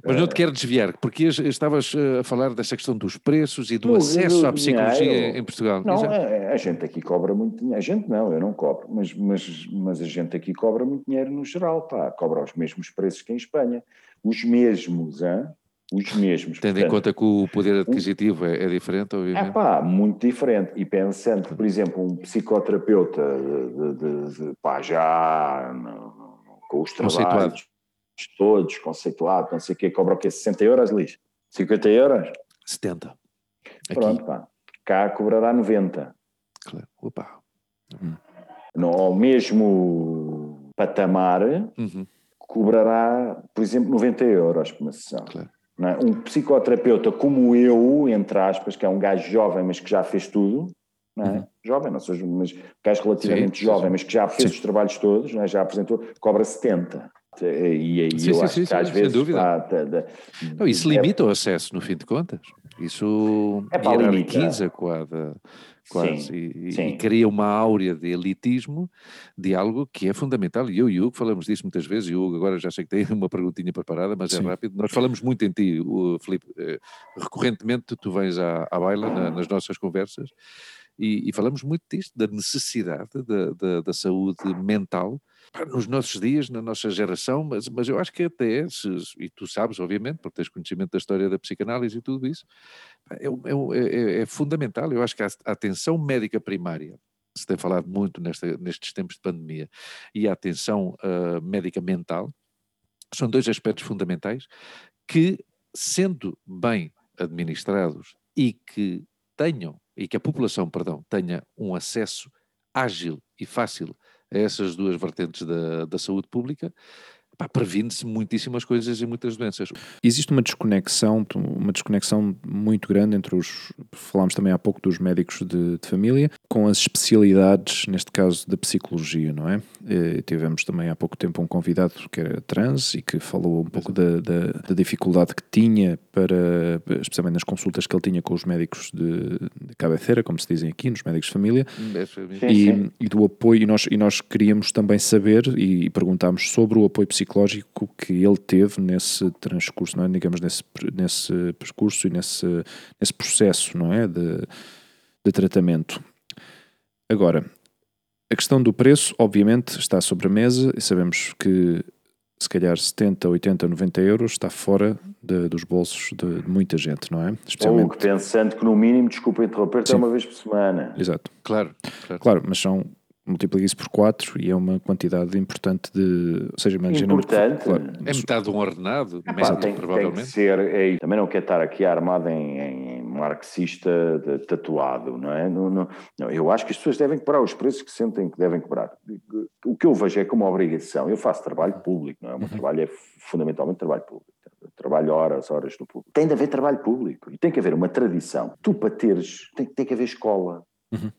Mas não te quero desviar, porque estavas eh, a falar dessa questão dos preços e do acesso à psicologia dinheiro, em Portugal. Não, a, é, a, gente aqui cobra muito dinheiro. A gente não, eu não cobro, mas, mas, mas a gente aqui cobra muito dinheiro no geral, pá, cobra os mesmos preços que em Espanha. Os mesmos, hein? Os mesmos. Tendo Portanto, em conta que o poder adquisitivo um, é, é, diferente, obviamente. É pá, muito diferente. E pensando, por exemplo, um psicoterapeuta de, de, de, pá, já com os trabalhos todos, conceituado, não sei o quê, cobra o quê? 60 euros, Liz? 50 euros? 70. Pronto, Aqui. pá. Cá cobrará 90. Claro, opa. Hum. No ao mesmo patamar, uhum. cobrará, por exemplo, 90 euros por uma sessão. Claro. É? Um psicoterapeuta como eu, entre aspas, que é um gajo jovem, mas que já fez tudo, não é? Uhum. jovem, não seja, mas gajo relativamente sim, jovem, sim. mas que já fez sim. os trabalhos todos, é? já apresentou, cobra 70. E aí eu acho que às vezes. Sem dúvida. Tá, não, isso limita é, o acesso, no fim de contas. Isso é hierarquiza quase, quase sim, e, sim. e, cria uma áurea de elitismo de algo que é fundamental. E eu e o Hugo falamos disso muitas vezes, e o Hugo agora já sei que tem uma perguntinha preparada, mas é sim. é rápido. Nós falamos muito em ti, o Filipe, eh, recorrentemente tu vens à, à baila na, nas nossas conversas e, e, falamos muito disto, da necessidade da, da, da saúde mental nos nossos dias, na nossa geração, mas, mas eu acho que até, se, e tu sabes, obviamente, porque tens conhecimento da história da psicanálise e tudo isso, é, é, é, é fundamental. Eu acho que a atenção médica primária, se tem falado muito nesta, nestes tempos de pandemia, e a atenção uh, médica mental, são dois aspectos fundamentais que, sendo bem administrados e que tenham, e que a população, perdão, tenha um acesso ágil e fácil a essas duas vertentes da, da saúde pública, previne-se muitíssimas coisas e muitas doenças. Existe uma desconexão, uma desconexão muito grande entre os, falámos também há pouco dos médicos de, de família, com as especialidades, neste caso da psicologia, não é? E tivemos também há pouco tempo um convidado que era trans e que falou um pouco da, da, da, dificuldade que tinha para, especialmente nas consultas que ele tinha com os médicos de, de cabeceira, como se dizem aqui, nos médicos de família, e, e, do apoio, e nós, e nós queríamos também saber e, e perguntámos sobre o apoio psicológico psicológico que ele teve nesse transcurso, não é? digamos, nesse, nesse percurso e nesse, nesse processo não é? de, de tratamento. Agora, a questão do preço, obviamente, está sobre a mesa e sabemos que se calhar 70, 80, 90 euros está fora de, dos bolsos de, de, muita gente, não é? Especialmente... Ou pensando que no mínimo, desculpa interromper, é uma vez por semana. Exato. Claro, claro. Claro, mas são multiplica isso por 4 e é uma quantidade importante de. Ou seja, importante. Claro, é metade de um ordenado, ah, médio, tem, provavelmente. Tem que ser, é, também não quer estar aqui armado em, em marxista de, tatuado, não é? Não, não, não, eu acho que as pessoas devem cobrar os preços que sentem que devem cobrar. O que eu vejo é como obrigação. Eu faço trabalho público, não é? O meu uhum. trabalho é fundamentalmente trabalho público. Trabalho horas, horas no público. Tem de haver trabalho público e tem que haver uma tradição. Tu, para teres, tem, tem que haver escola. Uhum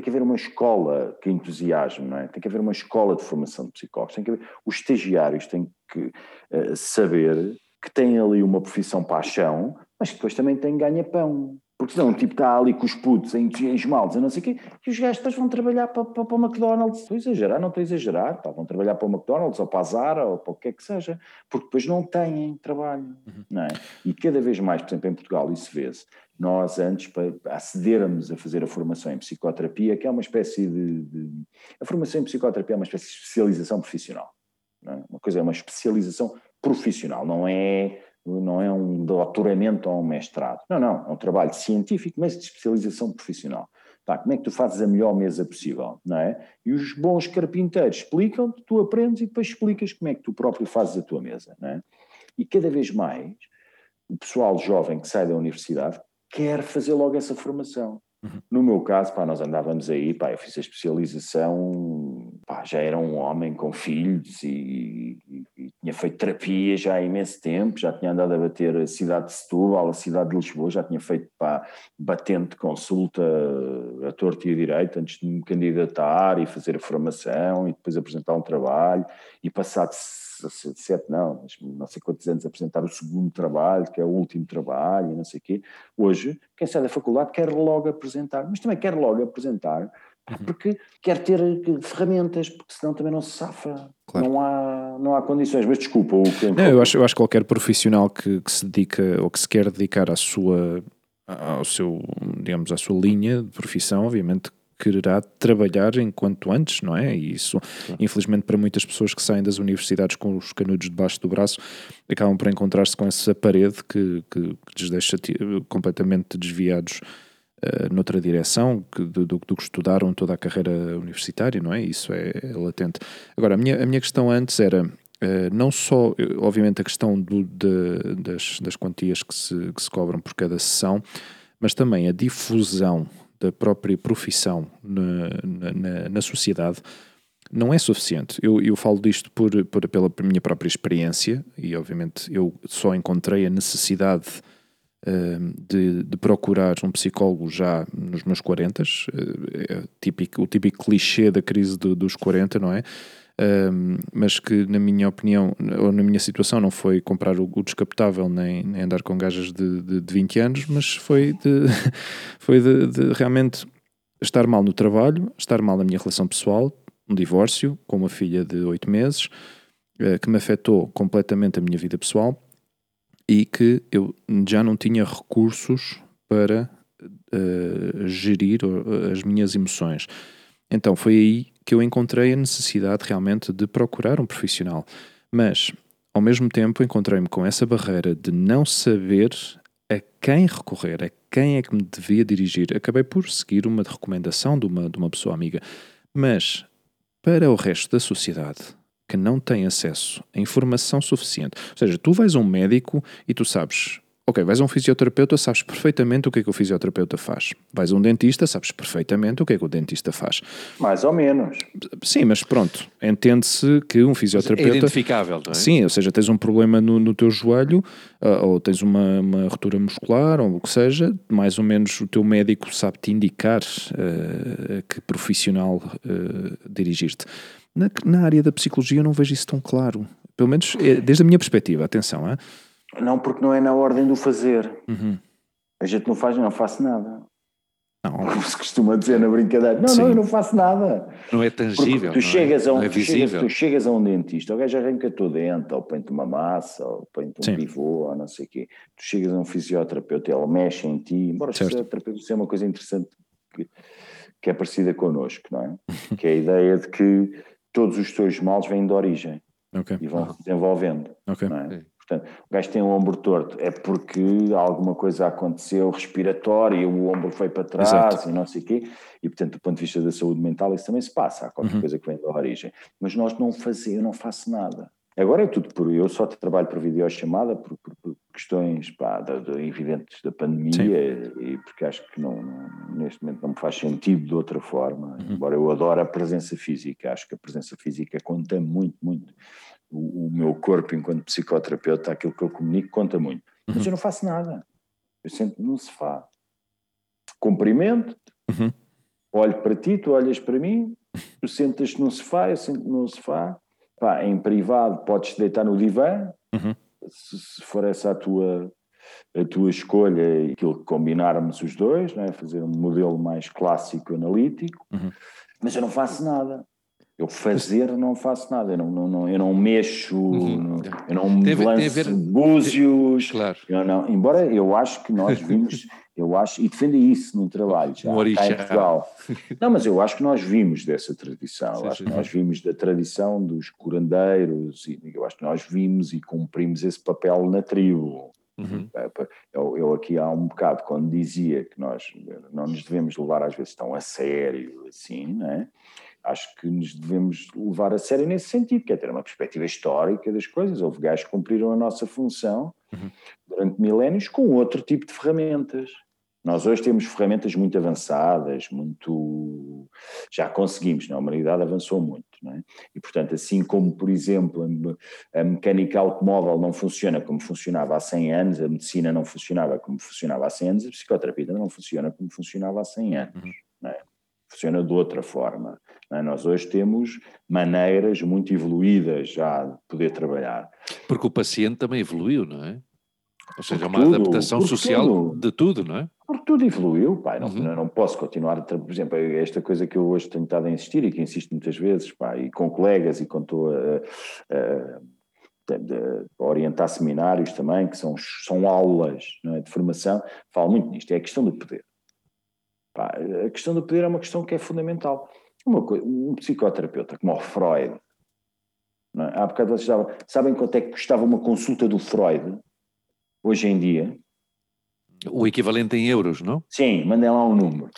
tem que haver uma escola que entusiasme, não é? Tem que haver uma escola de formação de psicólogos, tem que haver, os estagiários têm que uh, saber que têm ali uma profissão paixão, mas que depois também têm ganha-pão. Porque senão um tipo está ali com os putos em, em esmaltes e não sei o quê, e os gajos depois vão trabalhar para, para, para o McDonald's. Estou a exagerar, não estou a exagerar, pá, vão trabalhar para o McDonald's ou para a Zara ou para o que é que seja, porque depois não têm trabalho, uhum. não é? E cada vez mais, por exemplo, em Portugal isso vê-se, nós antes, para acedermos a fazer a formação em psicoterapia, que é uma espécie de, de a formação em psicoterapia é uma espécie de especialização profissional. É? Uma coisa é uma especialização profissional, não é não é um doutoramento ou um mestrado. Não, não, é um trabalho científico, mas de especialização profissional. Tá, como é que tu fazes a melhor mesa possível, não é? E os bons carpinteiros explicam-te, tu aprendes e depois explicas como é que tu próprio fazes a tua mesa, não é? E cada vez mais o pessoal jovem que sai da universidade quer fazer logo essa formação. Uhum. No meu caso, pá, nós andávamos aí, pá, eu fiz a especialização, pá, já era um homem com filhos e, e, e, tinha feito terapia já há imenso tempo, já tinha andado a bater a cidade de Setúbal, a cidade de Lisboa, já tinha feito, pá, batente consulta a torto e a direito antes de me candidatar e fazer a formação e depois apresentar um trabalho e passado sete não, não sei quantos anos apresentar o segundo trabalho, que é o último trabalho e não sei o quê. Hoje, quem sai da faculdade quer logo apresentar, mas também quer logo apresentar uhum. porque quer ter ferramentas, porque senão também não se safa. Claro. Não, há, não há condições. Mas desculpa. O que... não, eu, acho, eu acho que qualquer profissional que, que se dedica ou que se quer dedicar à sua ao seu, digamos, à sua linha de profissão, obviamente quererá trabalhar enquanto antes, não é? E isso, Sim. infelizmente, para muitas pessoas que saem das universidades com os canudos debaixo do braço, acabam por encontrar-se com essa parede que, que, que lhes deixa completamente desviados uh, noutra direção que, do, do, do, que estudaram toda a carreira universitária, não é? Isso é, é latente. Agora, a minha, a minha questão antes era. Uh, não só, obviamente, a questão do, de, das, das quantias que se, que se cobram por cada sessão, mas também a difusão da própria profissão na, na, na sociedade não é suficiente. Eu, eu falo disto por, por, pela minha própria experiência e, obviamente, eu só encontrei a necessidade de, de, procurar um psicólogo já nos meus 40, uh, é típico, o típico clichê da crise do, dos 40, não é? um, mas que, na minha opinião, ou na minha situação, não foi comprar o, o descapotável nem, nem, andar com gajas de, de, de 20 anos, mas foi de, foi de, de, realmente estar mal no trabalho, estar mal na minha relação pessoal, um divórcio com uma filha de 8 meses, uh, que me afetou completamente a minha vida pessoal e que eu já não tinha recursos para uh, gerir as minhas emoções. Então foi aí que eu encontrei a necessidade realmente de procurar um profissional. Mas, ao mesmo tempo, encontrei-me com essa barreira de não saber a quem recorrer, a quem é que me devia dirigir. Acabei por seguir uma recomendação de uma, de uma pessoa amiga. Mas, para o resto da sociedade, que não tem acesso a informação suficiente, ou seja, tu vais a um médico e tu sabes Ok, vais a um fisioterapeuta, sabes perfeitamente o que é que o fisioterapeuta faz. Vais a um dentista, sabes perfeitamente o que é que o dentista faz. Mais ou menos. Sim, mas pronto, entende-se que um fisioterapeuta. É identificável, não é? Sim, ou seja, tens um problema no, no teu joelho, uh, ou tens uma, uma ruptura muscular, ou o que seja, mais ou menos o teu médico sabe-te indicar uh, a que profissional uh, dirigir-te. Na, na área da psicologia eu não vejo isso tão claro. Pelo menos é, desde a minha perspectiva, atenção, é? Não, porque não é na ordem do fazer. Uhum. A gente não faz, não faço nada. Não. Como se costuma dizer na brincadeira. Não, Sim. não, eu não faço nada. Não é tangível. tu, chegas é, a um, é tu, chegas, tu, chegas, a um dentista, o gajo arranca-te o dente, ou põe-te uma massa, ou põe-te um Sim. pivô, ou não sei o quê. Tu chegas a um fisioterapeuta, ele mexe em ti, embora certo. o fisioterapeuta seja uma coisa interessante que, que é parecida connosco, não é? que é a ideia de que todos os teus males vêm de origem. Okay. E vão se desenvolvendo. Okay. É? Portanto, o gajo tem um ombro torto, é porque alguma coisa aconteceu respiratória, o ombro foi para trás Exato. e não sei o quê, e portanto, do ponto de vista da saúde mental, isso também se passa, há qualquer uhum. coisa que vem da origem. Mas nós não fazemos, eu não faço nada. Agora é tudo por. Eu só trabalho por videochamada por, por, por questões pá, de, de, evidentes da pandemia Sim. e porque acho que não, não, neste momento não me faz sentido de outra forma. Uhum. Embora eu adoro a presença física, acho que a presença física conta muito, muito. O, o meu corpo, enquanto psicoterapeuta, aquilo que eu comunico, conta muito. Uhum. Mas eu não faço nada. Eu sento no sofá, cumprimento, uhum. olho para ti, tu olhas para mim, tu sentas-te no sofá, eu sento no sofá Pá, em privado podes deitar no divã, uhum. se, se, for essa a tua, a tua escolha e aquilo que combinarmos os dois, né? fazer um modelo mais clássico analítico, uhum. mas eu não faço nada. Eu fazer não faço nada, eu não, não, não eu não mexo, uhum. não, eu não me lanço ver... búzios, claro. eu não, embora eu acho que nós vimos Eu acho, e defende isso no trabalho, já, cá em Portugal. Não, mas eu acho que nós vimos dessa tradição, sim, acho sim, que nós vimos da tradição dos curandeiros, e eu acho que nós vimos e cumprimos esse papel na tribo. Uhum. É, eu, eu, aqui há um bocado, quando dizia que nós não nos devemos levar às vezes tão a sério, assim, né? acho que nos devemos levar a sério nesse sentido, que é ter uma perspectiva histórica das coisas. Houve gajos que cumpriram a nossa função uhum. durante milénios com outro tipo de ferramentas. Nós hoje temos ferramentas muito avançadas, muito. Já conseguimos, não? É? a humanidade avançou muito. Não é? E, portanto, assim como, por exemplo, a mecânica automóvel não funciona como funcionava há 100 anos, a medicina não funcionava como funcionava há 100 anos, a psicoterapia não funciona como funcionava há 100 anos. Uhum. É? Funciona de outra forma. É? Nós hoje temos maneiras muito evoluídas já de poder trabalhar. Porque o paciente também evoluiu, não é? Ou seja, uma tudo, adaptação social tudo. de tudo, não é? Porque tudo evoluiu, pai, não, uhum. não posso continuar, por exemplo, esta coisa que eu hoje tenho estado a insistir e que insisto muitas vezes, pá, e com colegas e quando estou a, a, a, orientar seminários também, que são, são aulas é, de formação, falo muito nisto, é a questão do poder. Pá, a questão do poder é uma questão que é fundamental. Uma coisa, um psicoterapeuta como o Freud, não é? há bocado vocês sabem, sabem quanto é que custava uma consulta do Freud hoje em dia? O equivalente em euros, não? Sim, mandem lá um número.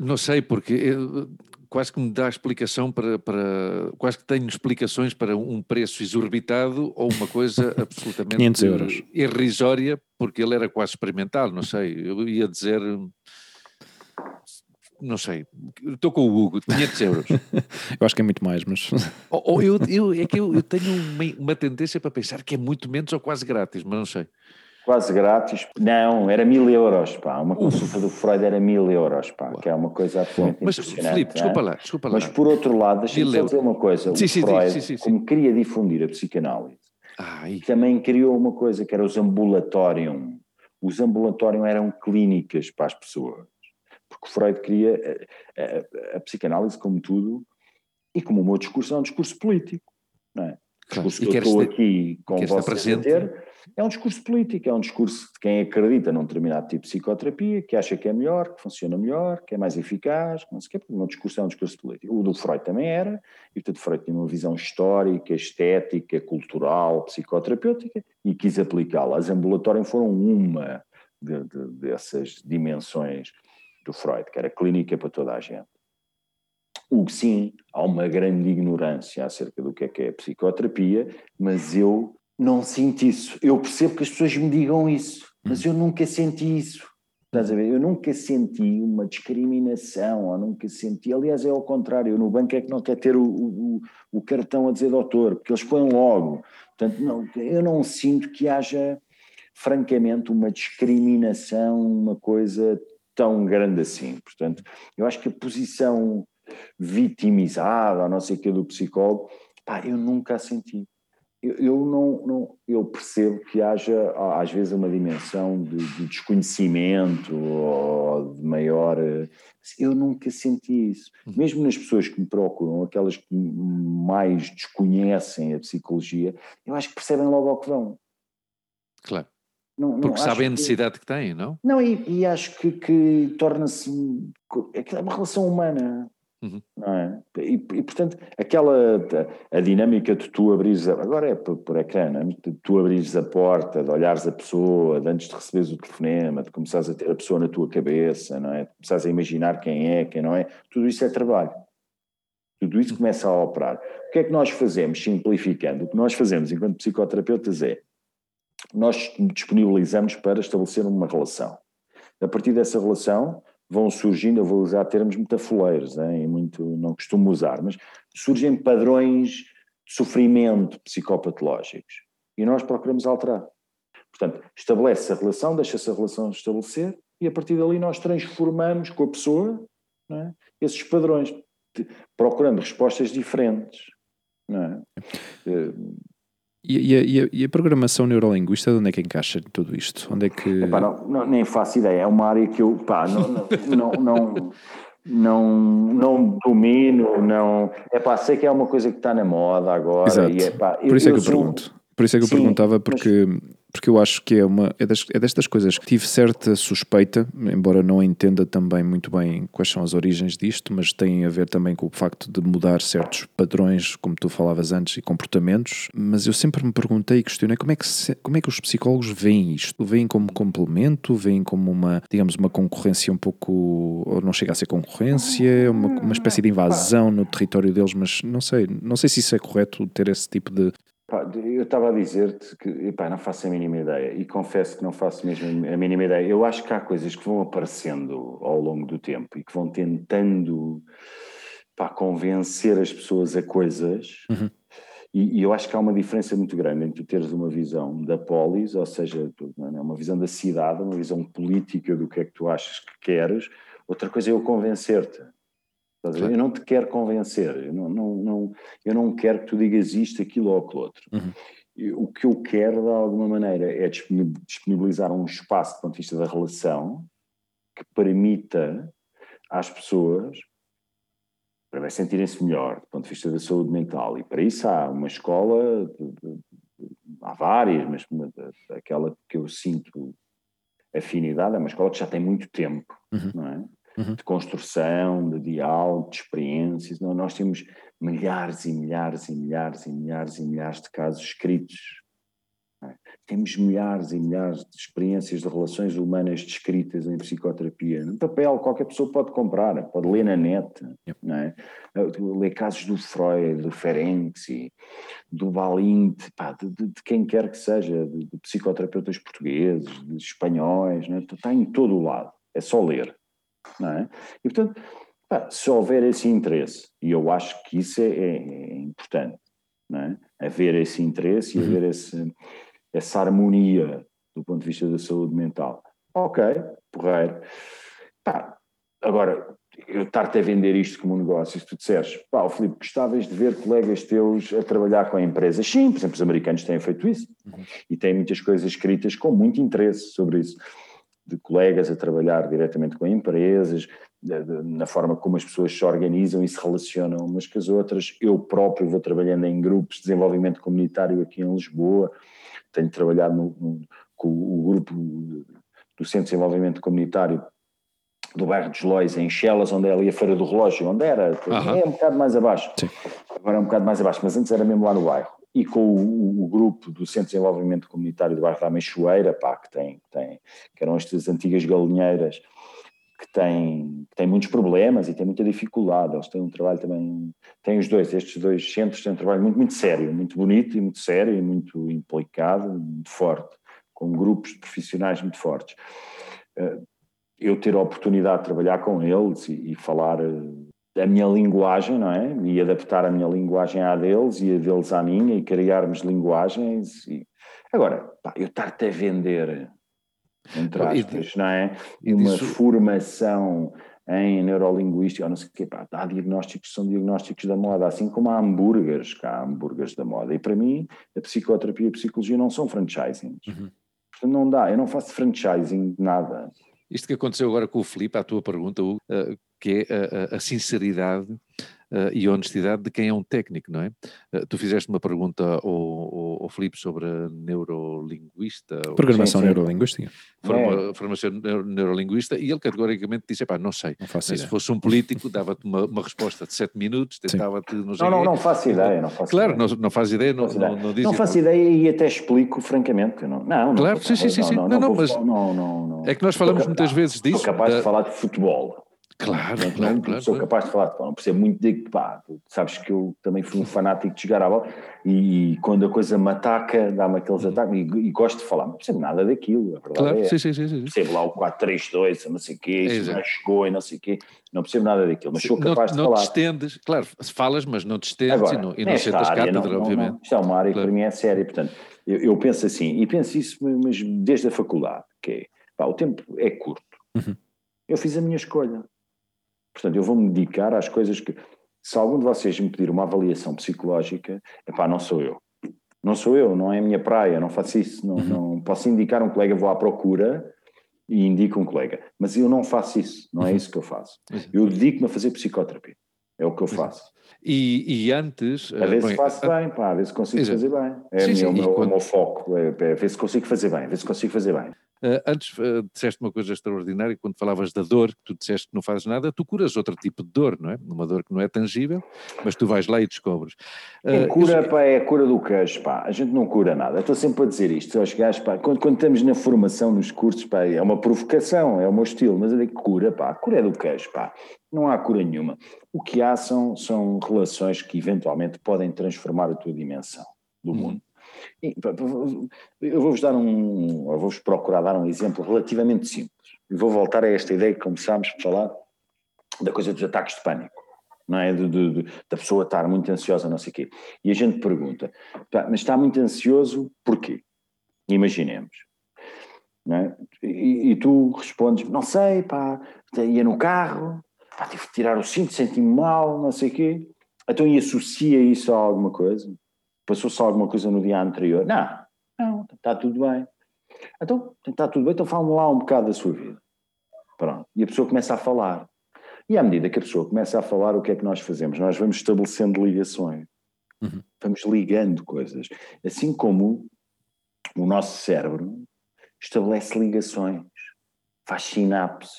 Não sei, porque eu, quase que me dá explicação para, para. Quase que tenho explicações para um preço exorbitado ou uma coisa absolutamente 500 euros. irrisória, porque ele era quase experimental, não sei. Eu ia dizer. Não sei, estou com o Hugo, 500 euros. eu acho que é muito mais, mas. ou, ou eu, eu, é que eu, eu tenho uma, uma tendência para pensar que é muito menos ou quase grátis, mas não sei quase grátis. Não, era mil euros, pá. Uma consulta Uf. do Freud era mil euros, pá, que é uma coisa absolutamente Mas, Filipe, desculpa lá, desculpa lá. Mas por outro lado, deixa-me só dizer uma coisa. Sim, o sim, Freud, sim, como queria difundir a psicanálise, Ai. também criou uma coisa que era os ambulatorium. Os ambulatorium eram clínicas para as pessoas. Porque Freud queria a, a, a psicanálise, como tudo, e como o meu discurso é um discurso político, não é? O discurso que eu estou aqui com vocês a ter é um discurso político, é um discurso de quem acredita num determinado tipo de psicoterapia, que acha que é melhor, que funciona melhor, que é mais eficaz, não sei o quê, porque o meu discurso é um discurso político. O do Freud também era, e portanto Freud tinha uma visão histórica, estética, cultural, psicoterapêutica, e quis aplicá-la. As ambulatórias foram uma de, de, dessas dimensões do Freud, que era clínica para toda a gente. O que sim, há uma grande ignorância acerca do que é que é psicoterapia, mas eu não sinto isso. Eu percebo que as pessoas me digam isso, mas eu nunca senti isso. Estás a ver? Eu nunca senti uma discriminação, ou nunca senti. Aliás, é ao contrário. No banco é que não quer ter o, o, o cartão a dizer doutor, porque eles põem logo. Portanto, não, eu não sinto que haja, francamente, uma discriminação, uma coisa tão grande assim. Portanto, eu acho que a posição vitimizada, ou não sei o que, do psicólogo, pá, eu nunca a senti eu, eu não, não, eu percebo que haja às vezes uma dimensão de, de desconhecimento ou de maior eu nunca senti isso uhum. mesmo nas pessoas que me procuram aquelas que mais desconhecem a psicologia eu acho que percebem logo ao que vão claro não, não, porque sabem a necessidade que, que têm, não? Não, e, e acho que, que torna-se é uma relação humana Uhum. Não é? E, e, portanto, aquela a, dinâmica de tu abrires, a, agora é por, por ecrã, é? de tu abrires a porta, de olhares a pessoa, de antes de receberes o telefonema, de começares a ter a pessoa na tua cabeça, não é? De começares a imaginar quem é, quem não é, tudo isso é trabalho. Tudo isso começa a operar. O que é que nós fazemos, simplificando? O que nós fazemos enquanto psicoterapeutas é nós disponibilizamos para estabelecer uma relação. A partir dessa relação, vão surgindo, eu vou usar termos metafoleiros, hein, muito, não costumo usar, mas surgem padrões de sofrimento psicopatológicos e nós procuramos alterar. Portanto, estabelece a relação, deixa-se a relação estabelecer e a partir dali nós transformamos com a pessoa é, esses padrões, procurando respostas diferentes. É? E, e, a, e, a, programação neurolinguística, onde é que encaixa tudo isto? Onde é que... Epá, não, não, nem faço ideia, é uma área que eu pá, não, não, não, não, não, domino, não... Epá, sei que é uma coisa que está na moda agora. Exato. E, epá, Por isso eu, é que eu, eu pergunto. Por isso é que eu Sim, perguntava, porque mas porque eu acho que é uma é, das, é destas coisas que tive certa suspeita, embora não entenda também muito bem quais são as origens disto, mas tem a ver também com o facto de mudar certos padrões, como tu falavas antes, e comportamentos. Mas eu sempre me perguntei e questionei como é que, se, como é que os psicólogos veem isto? Veem como complemento? Veem como uma, digamos, uma concorrência um pouco, ou não chega a ser concorrência, uma, uma espécie de invasão no território deles, mas não sei, não sei se isso é correto ter esse tipo de, eu estava a dizer-te que epá, não faço a mínima ideia e confesso que não faço mesmo a mínima ideia. Eu acho que há coisas que vão aparecendo ao longo do tempo e que vão tentando epá, convencer as pessoas a coisas. Uhum. E, e, eu acho que há uma diferença muito grande entre teres uma visão da polis, ou seja, é? uma visão da cidade, uma visão política do que é que tu achas que queres. Outra coisa é eu convencer-te. Eu não te quero convencer, eu não, não, não, eu não quero que tu digas isto, aquilo ou aquilo outro. Uhum. O que eu quero, de alguma maneira, é disponibilizar um espaço do ponto de vista da relação que permita às pessoas para sentirem-se melhor do ponto de vista da saúde mental. E para isso há uma escola, há várias, mas aquela que eu sinto afinidade é uma escola que já tem muito tempo, uhum. não é? Uhum. de construção, de diálogo, de experiências. Nós temos milhares e milhares e milhares e milhares e milhares de casos escritos. É? Temos milhares e milhares de experiências de relações humanas descritas em psicoterapia. No papel, qualquer pessoa pode comprar, pode ler na net. Yep. É? Ler casos do Freud, do Ferenczi, do Balint, pá, de, de, de, quem quer que seja, de, de psicoterapeutas portugueses, de espanhóis, é? está em todo o lado. É só ler não é? E, portanto, pá, se houver esse interesse, e eu acho que isso é, é, é importante, não é? Haver esse interesse e uhum. haver esse, essa harmonia do ponto de vista da saúde mental. Ok, porreiro. Pá, agora, eu estar-te a vender isto como um negócio, se tu disseres, pá, Filipe, gostavas de ver colegas teus a trabalhar com empresas? Sim, por exemplo, os americanos têm feito isso uhum. e têm muitas coisas escritas com muito interesse sobre isso de colegas a trabalhar diretamente com empresas, de, de, na forma como as pessoas se organizam e se relacionam umas com as outras. Eu próprio vou trabalhando em grupos de desenvolvimento comunitário aqui em Lisboa, tenho trabalhado no, no, com o grupo do Centro de Desenvolvimento Comunitário do bairro dos Lois, em Chelas, onde é ali a Feira do Relógio, onde era, uhum. é um bocado mais abaixo, Sim. agora é um bocado mais abaixo, mas antes era mesmo lá no bairro e com o, o, grupo do Centro de Desenvolvimento Comunitário do bairro da Meixoeira, pá, que, tem, tem, que eram estas antigas galinheiras, que têm, que têm muitos problemas e têm muita dificuldade. Eles têm um trabalho também, têm os dois, estes dois centros têm um trabalho muito, muito sério, muito bonito e muito sério e muito implicado, muito forte, com grupos de profissionais muito fortes. Eh, eu ter a oportunidade de trabalhar com eles e, e falar eh, a minha linguagem, não é? E adaptar a minha linguagem à deles e a deles à minha e criarmos linguagens. E... Agora, pá, eu estar-te a vender, entre aspas, não é? Uma formação em neurolinguística, ou não sei o quê, pá, há diagnósticos são diagnósticos da moda, assim como há hambúrgueres, que há hambúrgueres da moda. E para mim, a psicoterapia e a psicologia não são franchising. Uhum. Portanto, não dá, eu não faço franchising de nada. Isto que aconteceu agora com o Filipe, a tua pergunta, uh, que é a, a, sinceridade uh, e honestidade de quem é um técnico, não é? Uh, tu fizeste uma pergunta ao, ao, ao Filipe sobre a neurolinguista. Programação neurolinguística. Forma, é. Formação neurolinguista e ele categoricamente disse, pá, não sei. Não se fosse um político, dava-te uma, uma, resposta de sete minutos, tentava-te... Não, não, não, não faço ideia, não faço Claro, ideia. Não, não faz ideia, não, não, não, não, não faço ideia e até explico francamente. Não, não, claro, sim, sim, sim. Não, não, mas não, não, é que nós falamos muitas vezes disso. Sou capaz de falar de futebol. Claro, não, claro, não claro, sou claro. capaz de falar de futebol, não percebo muito de pá, sabes que eu também fui um fanático de jogar a bola e, quando a coisa me ataca, dá-me aqueles ataques e, e, gosto de falar, não percebo nada daquilo, a verdade claro, é. Sim, sim, sim, sim. Percebo lá o 4-3-2, não sei o quê, isso não chegou e não sei o quê, não percebo nada daquilo, mas sou capaz não, de não falar. Não te estendes, claro, falas, mas não te estendes Agora, e não, e não sentas cátedra, não, obviamente. Não, isto é uma área claro. que para mim é séria, portanto, eu, eu, penso assim, e penso isso mas desde a faculdade, que é, pá, o tempo é curto. Uhum. Eu fiz a minha escolha. Portanto, eu vou-me dedicar às coisas que, se algum de vocês me pedir uma avaliação psicológica, epá, não sou eu. Não sou eu, não é a minha praia, não faço isso. Não, Uhum. não posso indicar um colega, vou à procura e indico um colega. Mas eu não faço isso, não é isso que eu façço. Eu dedico-me a fazer psicoterapia. É o que eu faço. E, e antes. A ver eh, se bem, faço bem, pá, a ver se consigo Exato. fazer bem. É Sim, sim, sim, o, meu, quando- o meu foco, é, é ver se consigo fazer bem, ver se consigo fazer bem. Eh, antes eh, disseste uma coisa extraordinária quando falavas da dor, que tu disseste que não fazes nada, tu curas outro tipo de dor, não é? Uma dor que não é tangível, mas tu vais lá e descobres. Eh, cura, isso- pá, é a cura do queijo, pá. A gente não cura nada. Eu estou sempre a dizer isto aos gajos, pá. Quando, quando estamos na formação, nos cursos, pá, é uma provocação, é o meu estilo, mas digo cura, pá. A cura é do queijo, pá. Não há cura nenhuma. O que há são, são relações que eventualmente podem transformar a tua dimensão do Uhum. mundo. Eu vou-vos dar um, vou-vos procurar dar um exemplo relativamente simples. E vou voltar a esta ideia que começámos a falar da coisa dos ataques de pânico não é? Da pessoa estar muito ansiosa, não sei o quê. E a gente pergunta, "Pá, mas está muito ansioso porquê? Imaginemos. É? e, e tu respondes, não sei, pá, ia no carro, pá, tive que tirar o cinto, senti-me mal, não sei o quê. Então e associa isso a alguma coisa? Passou-se alguma coisa no dia anterior? Não, não, está tudo bem. Então, está tudo bem, então fala-me lá um bocado da sua vida. Pronto. E a pessoa começa a falar. E à medida que a pessoa começa a falar, o que é que nós fazemos? Nós vamos estabelecendo ligações. Uhum. Vamos ligando coisas. Assim como o nosso cérebro estabelece ligações, faz sinapses,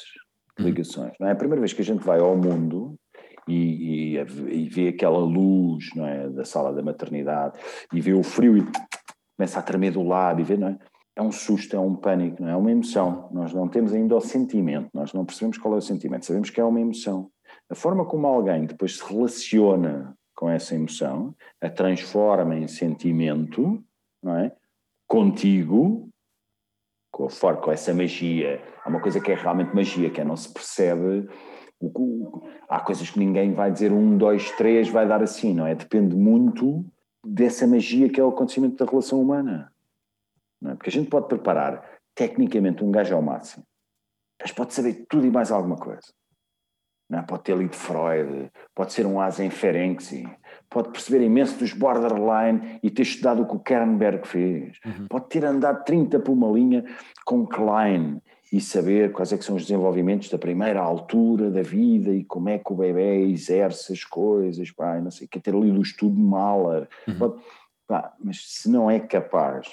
Uhum. ligações. Não é a primeira vez que a gente vai ao mundo e, e- e vê aquela luz não é, da sala da maternidade e vê o frio e começa a tremer do e vê, não é? É um susto, é um pânico, não é? É uma emoção. Nós não temos ainda o sentimento, nós não percebemos qual é o sentimento, sabemos que é uma emoção. A forma como alguém depois se relaciona com essa emoção, a transforma em sentimento, não é? Contigo, com, a for- com essa magia. Há uma coisa que é realmente magia, que é não se percebe. Há coisas que ninguém vai dizer um, dois, três, vai dar assim, não é? Depende muito dessa magia que é o acontecimento da relação humana. Não é? Porque a gente pode preparar tecnicamente um gajo ao máximo, mas pode saber tudo e mais alguma coisa. Não é? Pode ter lido Freud, pode ser um asa em Ferenczi, pode perceber imenso dos borderline e ter estudado o que o Kernberg fez, Uhum. pode ter andado 30 por uma linha com Klein e saber quais é que são os desenvolvimentos da primeira altura da vida e como é que o bebê exerce as coisas, pá, não sei, o quê, ter lido o estudo de Mahler, Uhum. pá, mas se não é capaz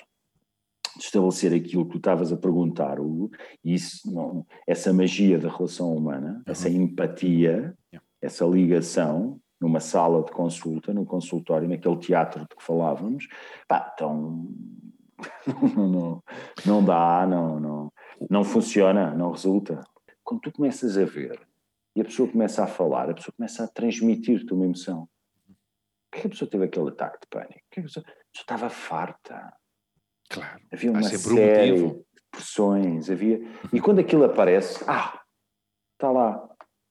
de estabelecer aquilo que tu estavas a perguntar, Hugo, isso não, essa magia da relação humana, essa empatia, Yeah. essa ligação numa sala de consulta, num consultório, naquele teatro de que falávamos, pá, então não, não, não dá, não, não, não funciona, não resulta. Quando tu começas a ver e a pessoa começa a falar, a pessoa começa a transmitir-te uma emoção. Por que a pessoa teve aquele ataque de pânico? Por que a pessoa, a pessoa estava farta? Claro. Havia uma um série motivo. de pressões, havia... E quando aquilo aparece, ah, está lá,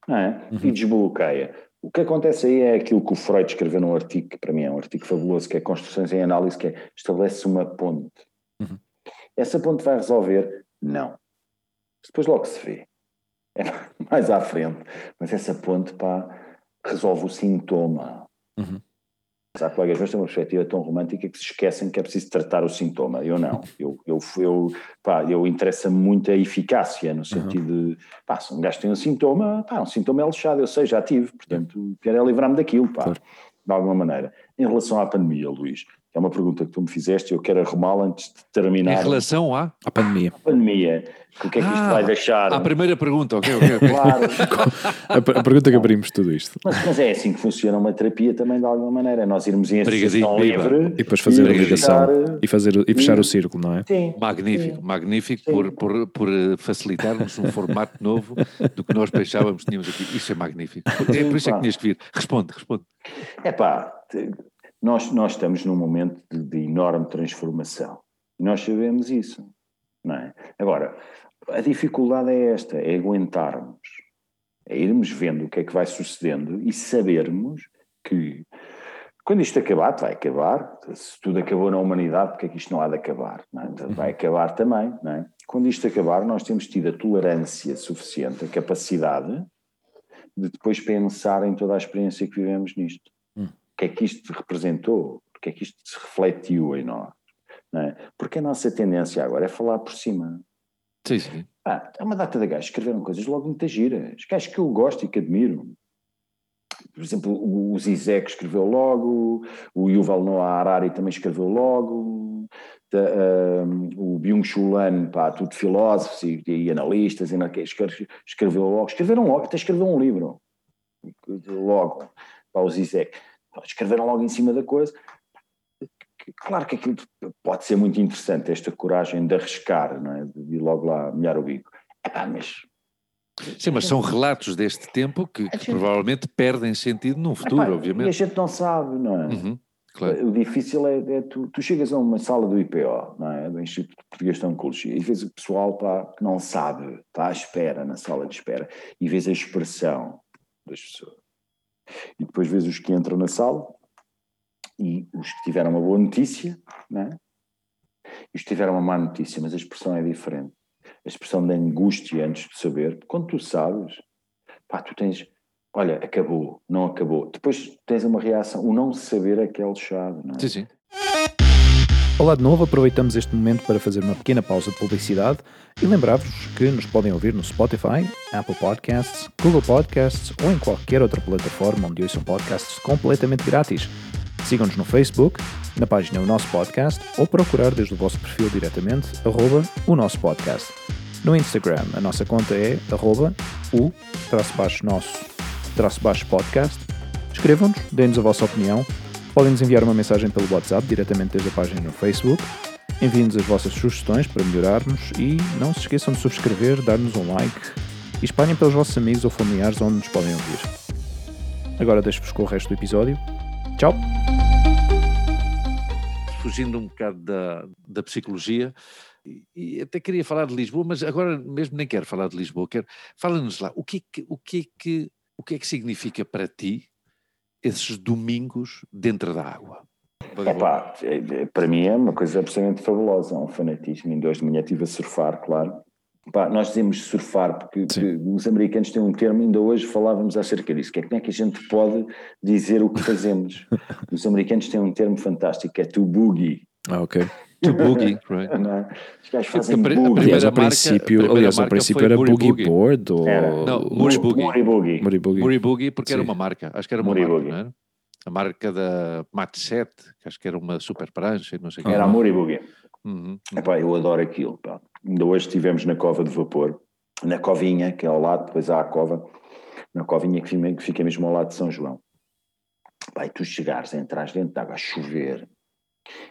não é? E desbloqueia. O que acontece aí é aquilo que o Freud escreveu num artigo, que para mim é um artigo fabuloso, que é Construções em Análise, que é estabelece uma ponte. Uhum. Essa ponte vai resolver? Não. Depois logo se vê. É mais à frente. Mas essa ponte, pá, resolve o sintoma. Uhum. há colegas meus que têm uma perspectiva tão romântica que se esquecem que é preciso tratar o sintoma. Eu não. Eu, eu, eu, pá, eu interessa muito a eficácia, no sentido uhum. de, pá, se um gajo tem um sintoma, pá, um sintoma é lixado, eu sei, já tive, portanto, quero é livrar-me daquilo, pá, claro. de alguma maneira. Em relação à pandemia, Luís, é uma pergunta que tu me fizeste e eu quero arrumá-la antes de terminar. Em relação à? À pandemia. A pandemia. O que é que isto ah, vai deixar? A primeira pergunta, ok, ok. Claro. a, a, pergunta que abrimos tudo isto. Mas, mas, é assim que funciona uma terapia também de alguma maneira. Nós irmos em associação livre. E depois fazer e a ligação e, fazer, e fechar e, o círculo, não é? Sim. Magnífico, sim. magnífico sim. Por, por, por facilitar-nos um formato novo do que nós pensávamos que tínhamos aqui. Isso é magnífico. É por isso é que tinhas que vir. Responde, responde. É pá, nós, nós estamos num momento de, de enorme transformação. E nós sabemos isso. Não é? Agora, a dificuldade é esta: é aguentarmos, é irmos vendo o que é que vai sucedendo e sabermos que quando isto acabar, vai acabar. Se tudo acabou na humanidade, porque é que isto não há de acabar? É? Vai acabar também. Não é? Quando isto acabar, nós temos tido a tolerância suficiente, a capacidade de depois pensar em toda a experiência que vivemos nisto que é que isto representou, porque é que isto se refletiu em nós. É? Porque a nossa tendência agora é falar por cima. Sim, sim. Ah, há uma data de gajos que escreveram coisas logo muito giras, gajos que eu gosto e que admiro. Por exemplo, o Zizek escreveu logo, o Yuval Noah Harari também escreveu logo, um, o Byung-Chul Han, pá, tudo filósofos e, e analistas, e escreveu logo, escreveram logo, até escreveu um livro, logo, para o Zizek escreveram logo em cima da coisa. Claro que aquilo pode ser muito interessante, esta coragem de arriscar, não é? de ir logo lá molhar o bico. Epá, mas Sim, mas são relatos deste tempo que, que gente... provavelmente perdem sentido num futuro, Epá, obviamente. E a gente não sabe, não é? Uhum, claro. O difícil é, é tu, tu, chegas a uma sala do IPO, não é? do Instituto Português de Oncologia, e vês o pessoal pá, que não sabe, está à espera, na sala de espera, e vês a expressão das pessoas. E depois vês os que entram na sala e os que tiveram uma boa notícia, né? e os que tiveram uma má notícia, mas a expressão é diferente. A expressão da angústia antes de saber, quando tu sabes, pá, tu tens, olha, acabou, não acabou. Depois tens uma reação, o não saber é que é não é? Sim, sim. Olá de novo, aproveitamos este momento para fazer uma pequena pausa de publicidade e lembrar-vos que nos podem ouvir no Spotify, Apple Podcasts, Google Podcasts ou em qualquer outra plataforma onde ouçam podcasts completamente grátis. Sigam-nos no Facebook, na página O Nosso Podcast ou procurar desde o vosso perfil diretamente, arroba o nosso podcast. No Instagram, a nossa conta é arroba o nosso podcast. Escrevam-nos, deem-nos a vossa opinião. Podem-nos enviar uma mensagem pelo WhatsApp diretamente desde a página no Facebook. Enviem-nos as vossas sugestões para melhorarmos e não se esqueçam de subscrever, dar-nos um like e espalhem pelos vossos amigos ou familiares onde nos podem ouvir. Agora deixo-vos com o resto do episódio. Tchau! Fugindo um bocado da, da psicologia, e até queria falar de Lisboa, mas agora mesmo nem quero falar de Lisboa, quero fala-nos lá, o que, é o, que é que, o que é que significa para ti esses domingos dentro da água? Epá, é, é, para mim é uma coisa absolutamente fabulosa, é um fanatismo. Em dois de manhã estive a surfar, claro, Pá, nós dizemos surfar porque os americanos têm um termo, ainda hoje falávamos acerca disso, que é como é que a gente pode dizer o que fazemos. os americanos têm um termo fantástico, que é to boogie. Ah, ok. To boogie, right. Não, os gajos fazem a, boogie. Aliás, ao princípio, aliás, ao princípio era boogie, boogie board ou... Era. Não, Muri Boogie. Muri Boogie. Muri Boogie. Muri Boogie porque Sim. era uma marca, acho que era uma Muri marca, não era? A marca da Mate 7, que acho que era uma super prancha, não sei Era a Muri Boogie. Uhum. Epá, eu adoro aquilo, pá. Ainda hoje estivemos na cova de vapor, na covinha, que é ao lado, depois há a cova, na covinha que fica, mesmo ao lado de São João. Pá, e tu chegares, entras dentro de água a chover,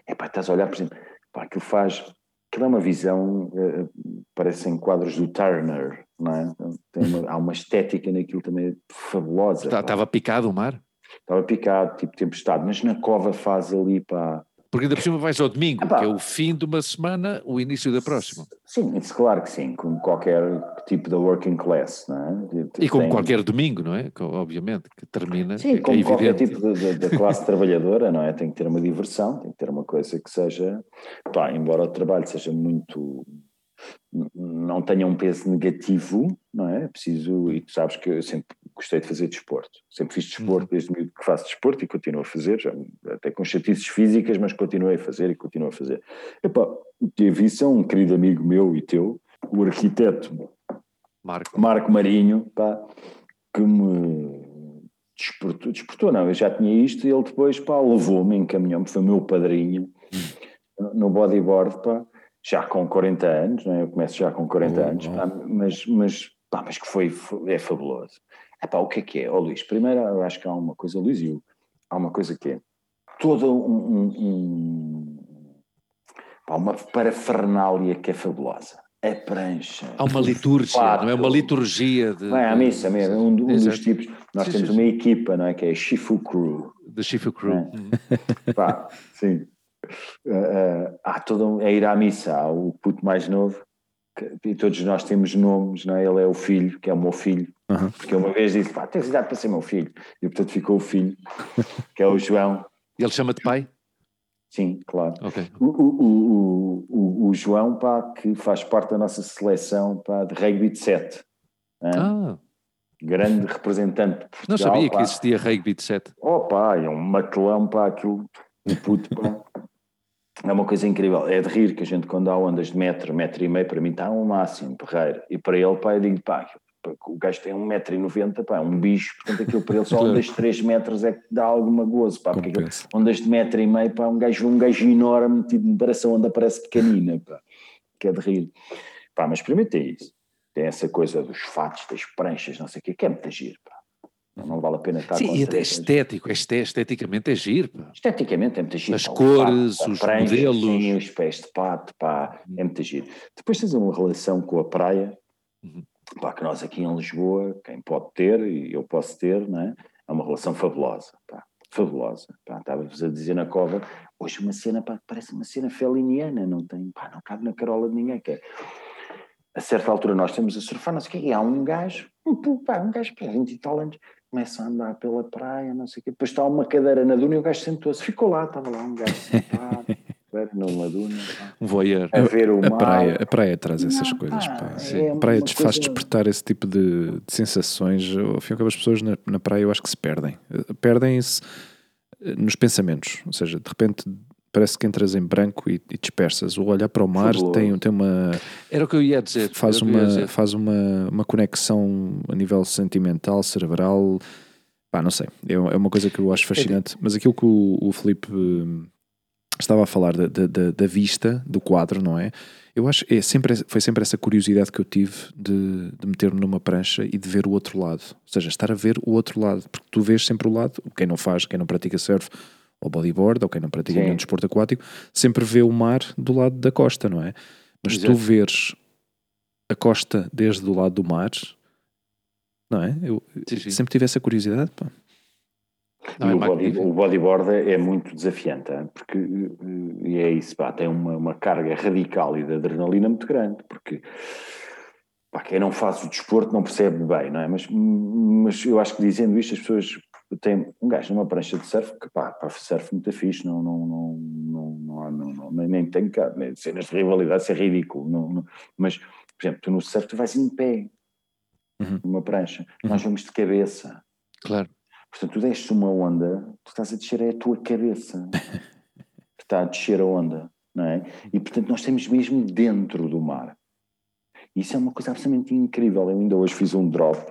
é pá, estás a olhar, por exemplo, pá, aquilo faz, aquilo é uma visão, uh, parecem quadros do Turner, não é? Uma, há uma estética naquilo também fabulosa. Estava picado o mar? Estava picado, tipo tempestade, mas na cova faz ali, pá, porque ainda por cima vais ao domingo, Epá. que é o fim de uma semana, o início da próxima. Sim, isso claro que sim, como qualquer tipo da working class, não é? E como Tem... qualquer domingo, não é? Obviamente, que termina. Sim, é, como é qualquer tipo da classe trabalhadora, não é? Tem que ter uma diversão, tem que ter uma coisa que seja. Pá, embora o trabalho seja muito. não tenha um peso negativo, não é? É preciso. E tu sabes que eu sempre gostei de fazer desporto. Sempre fiz desporto uhum. desde que faço desporto e continuo a fazer, já, até com chatices físicas, mas continuei a fazer e continuo a fazer. Epá, teve isso é um querido amigo meu e teu, o arquiteto Marco, Marco Marinho, pá, que me desportou, desportou, não, eu já tinha isto e ele depois, pá, levou-me, encaminhou-me, foi meu padrinho hum. no bodyboard, pá, já com 40 anos, não é? eu começo já com 40 oh, anos, pá, mas, mas, pá, mas que foi, é fabuloso. É pá, o que é que é? Ó oh, Luís, primeiro eu acho que há uma coisa, Luís, eu, há uma coisa que é toda um, um, um uma parafernália que é fabulosa. A prancha. Há uma liturgia, não é? Uma liturgia de. Não é a missa mesmo, um, um dos tipos. Nós sim, temos sim, uma equipa, não é? Que é a Shifu Crew. The Shifu Crew. É. Uhum. Pá, sim. Uh, há todo um, é ir à missa, há o puto mais novo, que, e todos nós temos nomes, não é? Ele é o filho, que é o meu filho, uhum. porque uma vez disse, pá, tens idade para ser meu filho, e portanto ficou o filho, que é o João. E ele chama-te pai? Sim, claro. Okay. O, o, o, o, João, pá, que faz parte da nossa seleção pá, de rugby de 7. Ah. Grande representante de Portugal. Não sabia pá. que existia rugby de 7. Oh pá, é um matelão, pá, aquilo, um puto, pá. É uma coisa incrível, é de rir que a gente quando há ondas de metro, metro e meio, para mim está um máximo, perreiro. E para ele, pá, eu digo, pá, o gajo tem 1,90m, pá, é um bicho, portanto aquilo para ele só claro. ondas de 3 metros é que dá alguma gozo, pá, porque aquilo, ondas de metro e meio, pá, um gajo, um gajo enorme, tipo, parece onda parece pequenina, pá, que é de rir. Pá, mas primeiro tem isso, tem essa coisa dos fatos, das pranchas, não sei o quê, que é muito giro, pá. Não vale a pena estar Sim, e até estético, este, esteticamente é giro. Pá. Esteticamente é muito giro. As pá, cores, os prancha, modelos. Sim, os pés de pato, pá, é muito giro. Depois tens uma relação com a praia, uhum pá, que nós aqui em Lisboa, quem pode ter, e eu posso ter, não é? é uma relação fabulosa, pá, fabulosa. Estava-vos a dizer na cova, hoje uma cena, pá, parece uma cena feliniana, não tem, pá, não cabe na carola de ninguém, que é, a certa altura nós temos a surfar, não sei o quê, e há um gajo, um, pá, um gajo, pá, 20 e tal anos, começa a andar pela praia, não sei o quê, depois está uma cadeira na duna e o gajo sentou-se, ficou lá, estava lá um gajo sentado, numa duna. Um voyeur. A ver o a mar. Praia, a praia traz essas não, coisas. Pá. É a praia coisa... faz despertar esse tipo de, de sensações. Ao fim e ao cabo, as pessoas na, na praia eu acho que se perdem. Perdem-se eh, nos pensamentos. Ou seja, de repente parece que entras em branco e, e dispersas. O olhar para o mar tem, tem uma. Era o que eu ia dizer. Faz, uma, dizer. faz uma, uma conexão a nível sentimental, cerebral. Pá, não sei. É, é uma coisa que eu acho é fascinante. Mas aquilo que o, o Felipe estava a falar da, da, da, vista do quadro, não é? Eu acho é sempre foi sempre essa curiosidade que eu tive de, de meter-me numa prancha e de ver o outro lado, ou seja, estar a ver o outro lado, porque tu vês sempre o lado, quem não faz, quem não pratica surf ou bodyboard, ou quem não pratica nenhum desporto aquático, sempre vê o mar do lado da costa, não é? Mas Exato. tu veres a costa desde o lado do mar, não é? Eu sim, sim. sempre tive essa curiosidade, pá. Não, e é o, body, o, bodyboard é muito desafiante, porque e é isso, pá, tem uma, uma, carga radical e de adrenalina muito grande, porque pá, quem não faz o desporto não percebe bem, não é? Mas, mas eu acho que dizendo isto as pessoas têm um gajo numa prancha de surf que pá, para surf muito fixe, não, não, não, não, não, não, não nem tem cá, cenas de rivalidade, isso é ridículo, não, não, mas por exemplo, tu no surf tu vais em pé, uhum. numa prancha, uhum. nós vamos de cabeça. Claro. Portanto, tu desces uma onda, tu estás a descer é a tua cabeça que está a descer a onda, não é? E portanto nós estamos mesmo dentro do mar. Isso é uma coisa absolutamente incrível. Eu ainda hoje fiz um drop,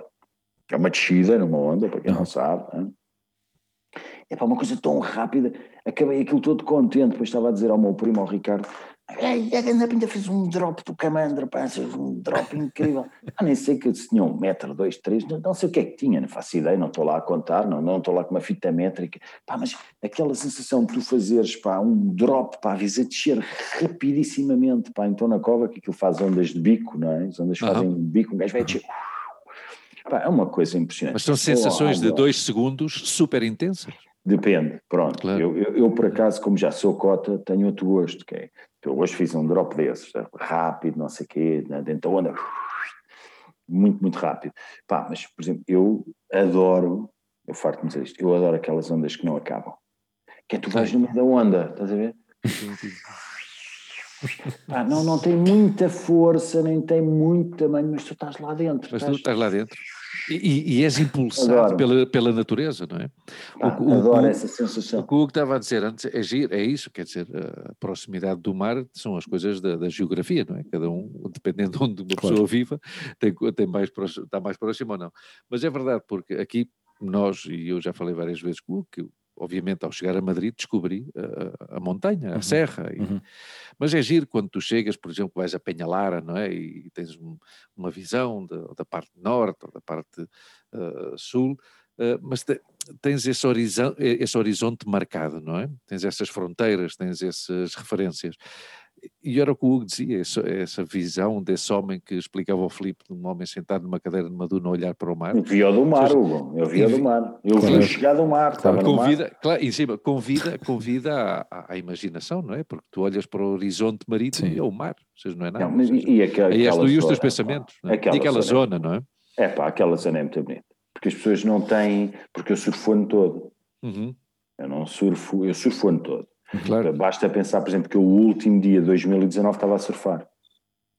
que é uma descida numa onda, para quem não sabe. Não é? é para uma coisa tão rápida. Acabei aquilo todo contente, depois estava a dizer ao meu primo, ao Ricardo, Ai, a Ganda Pinta fez um drop do Camandra, pá, um drop incrível. Ah, nem sei que se tinha um metro, dois, três, não, não, sei o que é que tinha, não faço ideia, não estou lá a contar, não, não estou lá com uma fita métrica. Pá, mas aquela sensação de tu fazeres, pá, um drop, pá, vis a descer rapidissimamente, pá, então na cova que aquilo faz ondas de bico, não é? As ondas uhum. fazem bico, um gajo vai descer. Pá, é uma coisa impressionante. Mas são sensações de dois segundos super intensas. Depende, pronto. Claro. Eu, eu, eu, por acaso, como já sou cota, tenho outro gosto, que é eu hoje fiz um drop desses, rápido, não sei o quê, dentro da onda, muito, muito rápido. Pá, mas, por exemplo, eu adoro, eu farto-me dizer isto, eu adoro aquelas ondas que não acabam. Que é tu vais no meio da onda, estás a ver? Pá, não, não tem muita força, nem tem muito tamanho, mas tu estás lá dentro. Mas estás... tu estás lá dentro. E, e és impulsado pela, pela natureza, não é? Ah, o, adoro o, essa sensação. O que o estava a dizer antes é, giro, é isso, quer dizer, a proximidade do mar são as coisas da, da geografia, não é? Cada um, dependendo de onde uma claro. pessoa viva, tem, tem mais, está mais próximo ou não. Mas é verdade, porque aqui nós, e eu já falei várias vezes com o Hugo, que obviamente, ao chegar a Madrid, descobri a, a montanha, a uhum. serra. E, uhum. Mas é giro quando tu chegas, por exemplo, vais a Penhalara, não é? E, tens um, uma visão da, da, parte norte ou da parte uh, sul, uh, mas te, tens esse horizonte, esse horizonte marcado, não é? Tens essas fronteiras, tens essas referências. E era o que o Hugo dizia, essa visão desse homem que explicava ao Filipe, de um homem sentado numa cadeira numa duna a olhar para o mar. Eu via do mar, Hugo, eu via do mar. Eu vi chegar do mar, estava convida, mar. Claro, em cima, convida, convida à, à, imaginação, não é? Porque tu olhas para o horizonte marítimo Sim. e é o mar, ou seja, não é nada. Não, mas, e, e aquela, aí és tu e os teus pensamentos. É? aquela, e aquela zona, zona, não é? É pá, aquela zona é muito bonita. Porque as pessoas não têm, porque eu surfo o ano todo. Uhum. Eu não surfo, eu surfo o ano todo. Claro. Basta pensar, por exemplo, que eu, o último dia de 2019 estava a surfar.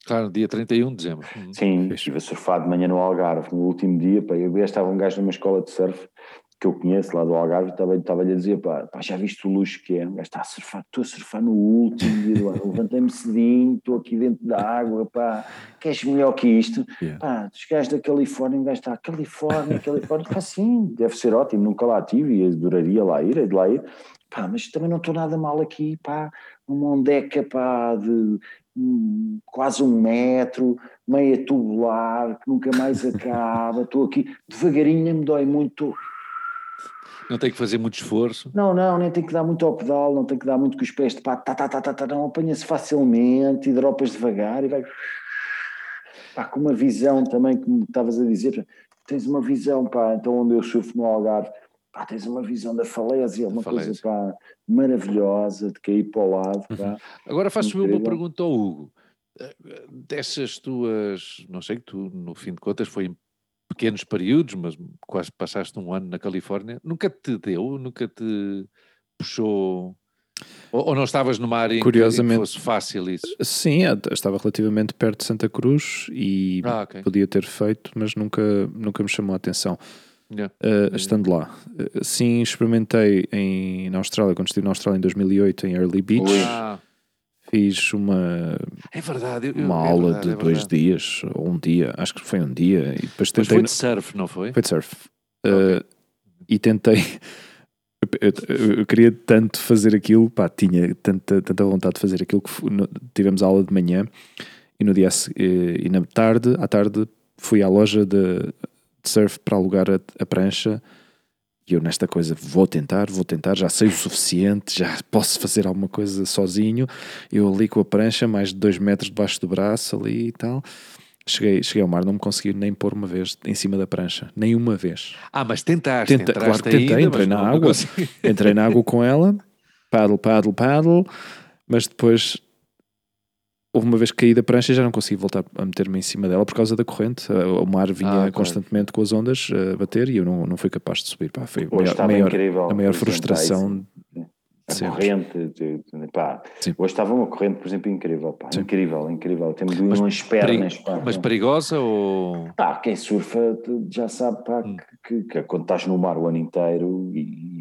Claro, dia 31 de dezembro. Uhum. Sim, estive a surfar de manhã no Algarve. No último dia, pá, eu estava um gajo numa escola de surf que eu conheço lá do Algarve, estava-lhe estava a dizer, pá, pá, já viste o luxo que é? Um gajo está a surfar, estou a surfar no último dia do ano, levantei-me cedinho, estou aqui dentro da água, pá, queres melhor que isto? Yeah. Pá, os gajos da Califórnia, um gajo está, Califórnia, Califórnia, pá, sim, deve ser ótimo, nunca lá tive e adoraria lá ir, é de lá ir, pá, mas também não estou nada mal aqui, pá, uma ondeca, pá, de hum, quase um metro, meia tubular, que nunca mais acaba, estou aqui, devagarinho me dói muito. Não tem que fazer muito esforço. Não, não, nem tem que dar muito ao pedal, não tem que dar muito com os pés de pá, tá, tá, tá, tá, tá não, apanha-se facilmente e dropas devagar e vai pá, com uma visão também, como estavas a dizer, tens uma visão, pá, então onde eu surfo no Algarve, pá, tens uma visão da falésia, uma falésia. coisa pá, maravilhosa de cair para o lado. Pá. Uhum. Agora faço-me uma pergunta ao Hugo. Eh, dessas tuas, não sei que tu, no fim de contas, foi em pequenos períodos, mas quase passaste um ano na Califórnia, nunca te deu, nunca te puxou. Ou, ou não estavas numa área Curiosamente, em que fosse fácil isso? Sim, estava relativamente perto de Santa Cruz e ah, okay. podia ter feito, mas nunca, nunca me chamou a atenção. Yeah. Uh, estando lá. Uh, sim, experimentei em, na Austrália, quando estive na Austrália em 2008, em Early Beach. Ah. Fiz uma, é verdade, eu, uma é aula verdade, de é dois dias, ou um dia, acho que foi um dia. E depois tentei, Mas foi de surf, não foi? Foi de surf. Uh, e tentei. Eu, eu, eu, queria tanto fazer aquilo, pá, tinha tanta, tanta vontade de fazer aquilo que no, tivemos aula de manhã e no dia e, e na tarde, à tarde, fui à loja de, de surf para alugar a, a prancha. E eu nesta coisa vou tentar, vou tentar, já sei o suficiente, já posso fazer alguma coisa sozinho. Eu ali com a prancha, mais de dois metros debaixo do braço ali e tal. Cheguei, cheguei ao mar, não me consegui nem pôr uma vez em cima da prancha, nem uma vez. Ah, mas tentaste, Tenta, Claro que tentei, ainda, entrei na água, entrei na água com ela, paddle, paddle, paddle, mas depois houve uma vez que caí da prancha e já não consegui voltar a meter-me em cima dela por causa da corrente. O mar vinha ah, constantemente com as ondas a bater e eu não, não fui capaz de subir. Pá, foi a maior, maior, a maior frustração. A Sempre. corrente, de, de, pá. Hoje estava uma corrente, por exemplo, incrível, pá. Incrível, incrível. Temos mas umas pernas, pá. Mas perigosa ou. Pá, quem surfa já sabe, pá, hum. que, que, que, quando estás no mar o ano inteiro e, e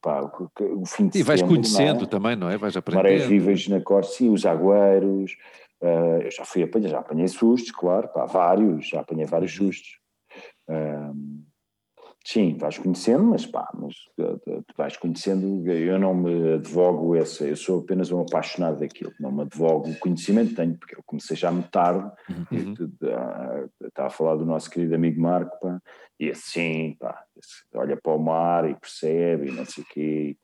pá, o, fim de E vais conhecendo é? também, não é? Vais aprendendo. Marés vivas na Corsi, os agueiros. Uh, eu já fui apanhar, já apanhei sustos, claro, pá, vários, já apanhei vários uhum. sustos. Sim, vais conhecendo, mas pá, mas uh, tu vais conhecendo, eu não me advogo essa, eu sou apenas um apaixonado daquilo, não me advogo o conhecimento tenho, porque eu comecei já muito tarde, uhum. estava a falar do nosso querido amigo Marco, pá, e assim, pá, olha para o mar e percebe, e não sei o quê,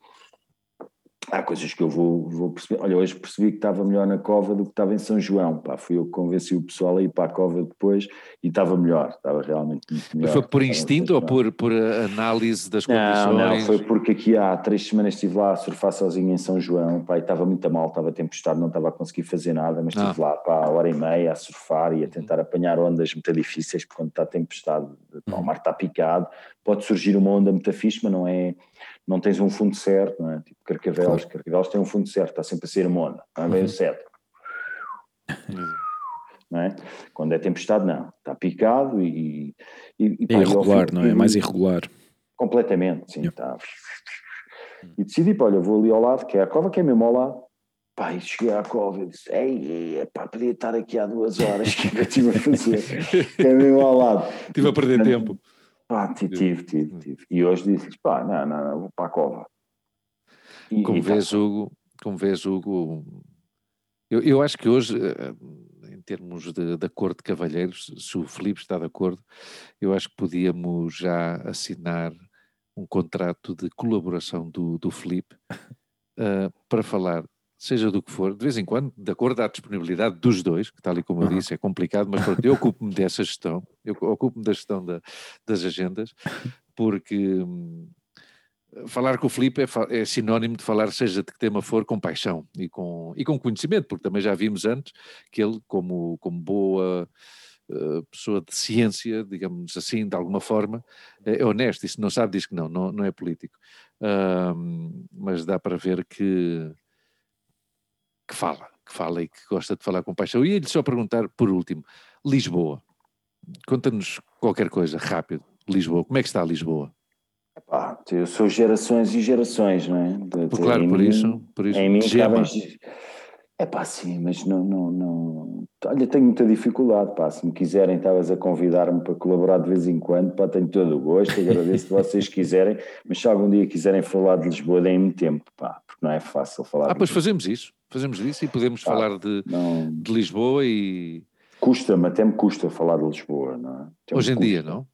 há coisas que eu vou, vou perceber. Olha, hoje percebi que estava melhor na cova do que estava em São João. Pá, fui eu que convenci o pessoal a ir para a cova depois e estava melhor, estava realmente muito melhor. Mas foi por instinto ou por, por análise das condições? Não, não, foi porque aqui há três semanas estive lá a surfar sozinho em São João, pá, e estava muito mal, estava tempestade, não estava a conseguir fazer nada, mas estive ah. lá pá, a hora e meia a surfar e a tentar apanhar ondas muito difíceis, porque quando está tempestade, pá, o uhum. mar está picado, pode surgir uma onda muito fixe, mas não é não tens um fundo certo, não é? Tipo Carcavelos, claro. Carcavelos tem um fundo certo, está sempre a ser mona, é bem uhum. certo. não é? Quando é tempestade, não. Está picado e. e, e é irregular, não é? É mais irregular. Completamente, sim. Yeah. Está. E decidi, pá, olha, vou ali ao lado, que é a cova, que é mesmo ao lado. Pá, e cheguei à cova e disse: Ei, pá, podia estar aqui há duas horas, que eu estive a fazer? que é mesmo ao lado. Estive a perder tempo. Pá, tive, tive, tive. E hoje disse pá, não, não, não, vou para a cova. E, como, e vês, tá. Hugo, como vês, Hugo, eu, eu acho que hoje, eh, em termos de, de acordo de cavalheiros, se o Filipe está de acordo, eu acho que podíamos já assinar um contrato de colaboração do, do Filipe uh, para falar seja do que for, de vez em quando, de acordo à disponibilidade dos dois, que tal e como eu disse, é complicado, mas pronto, eu ocupo-me dessa gestão, eu ocupo-me da gestão da, das agendas, porque hum, falar com o Felipe é, é, sinónimo de falar, seja de que tema for, com paixão e com, e com conhecimento, porque também já vimos antes que ele, como, como boa uh, pessoa de ciência, digamos assim, de alguma forma, é, é honesto, e se não sabe diz que não, não, não é político. Uh, mas dá para ver que que fala, que fala e que gosta de falar com paixão. E ia-lhe só perguntar, por último, Lisboa. Conta-nos qualquer coisa, rápido. Lisboa, como é que está Lisboa? Epá, eu sou gerações e gerações, não é? De, por, claro, por mim, isso, por isso. Em mim É pá, sim, mas não, não, não. Olha, tenho muita dificuldade, pá. Se me quiserem, estavas a convidar-me para colaborar de vez em quando, pá, tenho todo o gosto, agradeço se vocês quiserem, mas se algum dia quiserem falar de Lisboa, deem-me tempo, pá, porque não é fácil falar. Ah, pois fazemos isso. Fazemos isso e podemos ah, falar de, não... de Lisboa e. Custa-me, até me custa falar de Lisboa, não é? Hoje em custa. dia, não?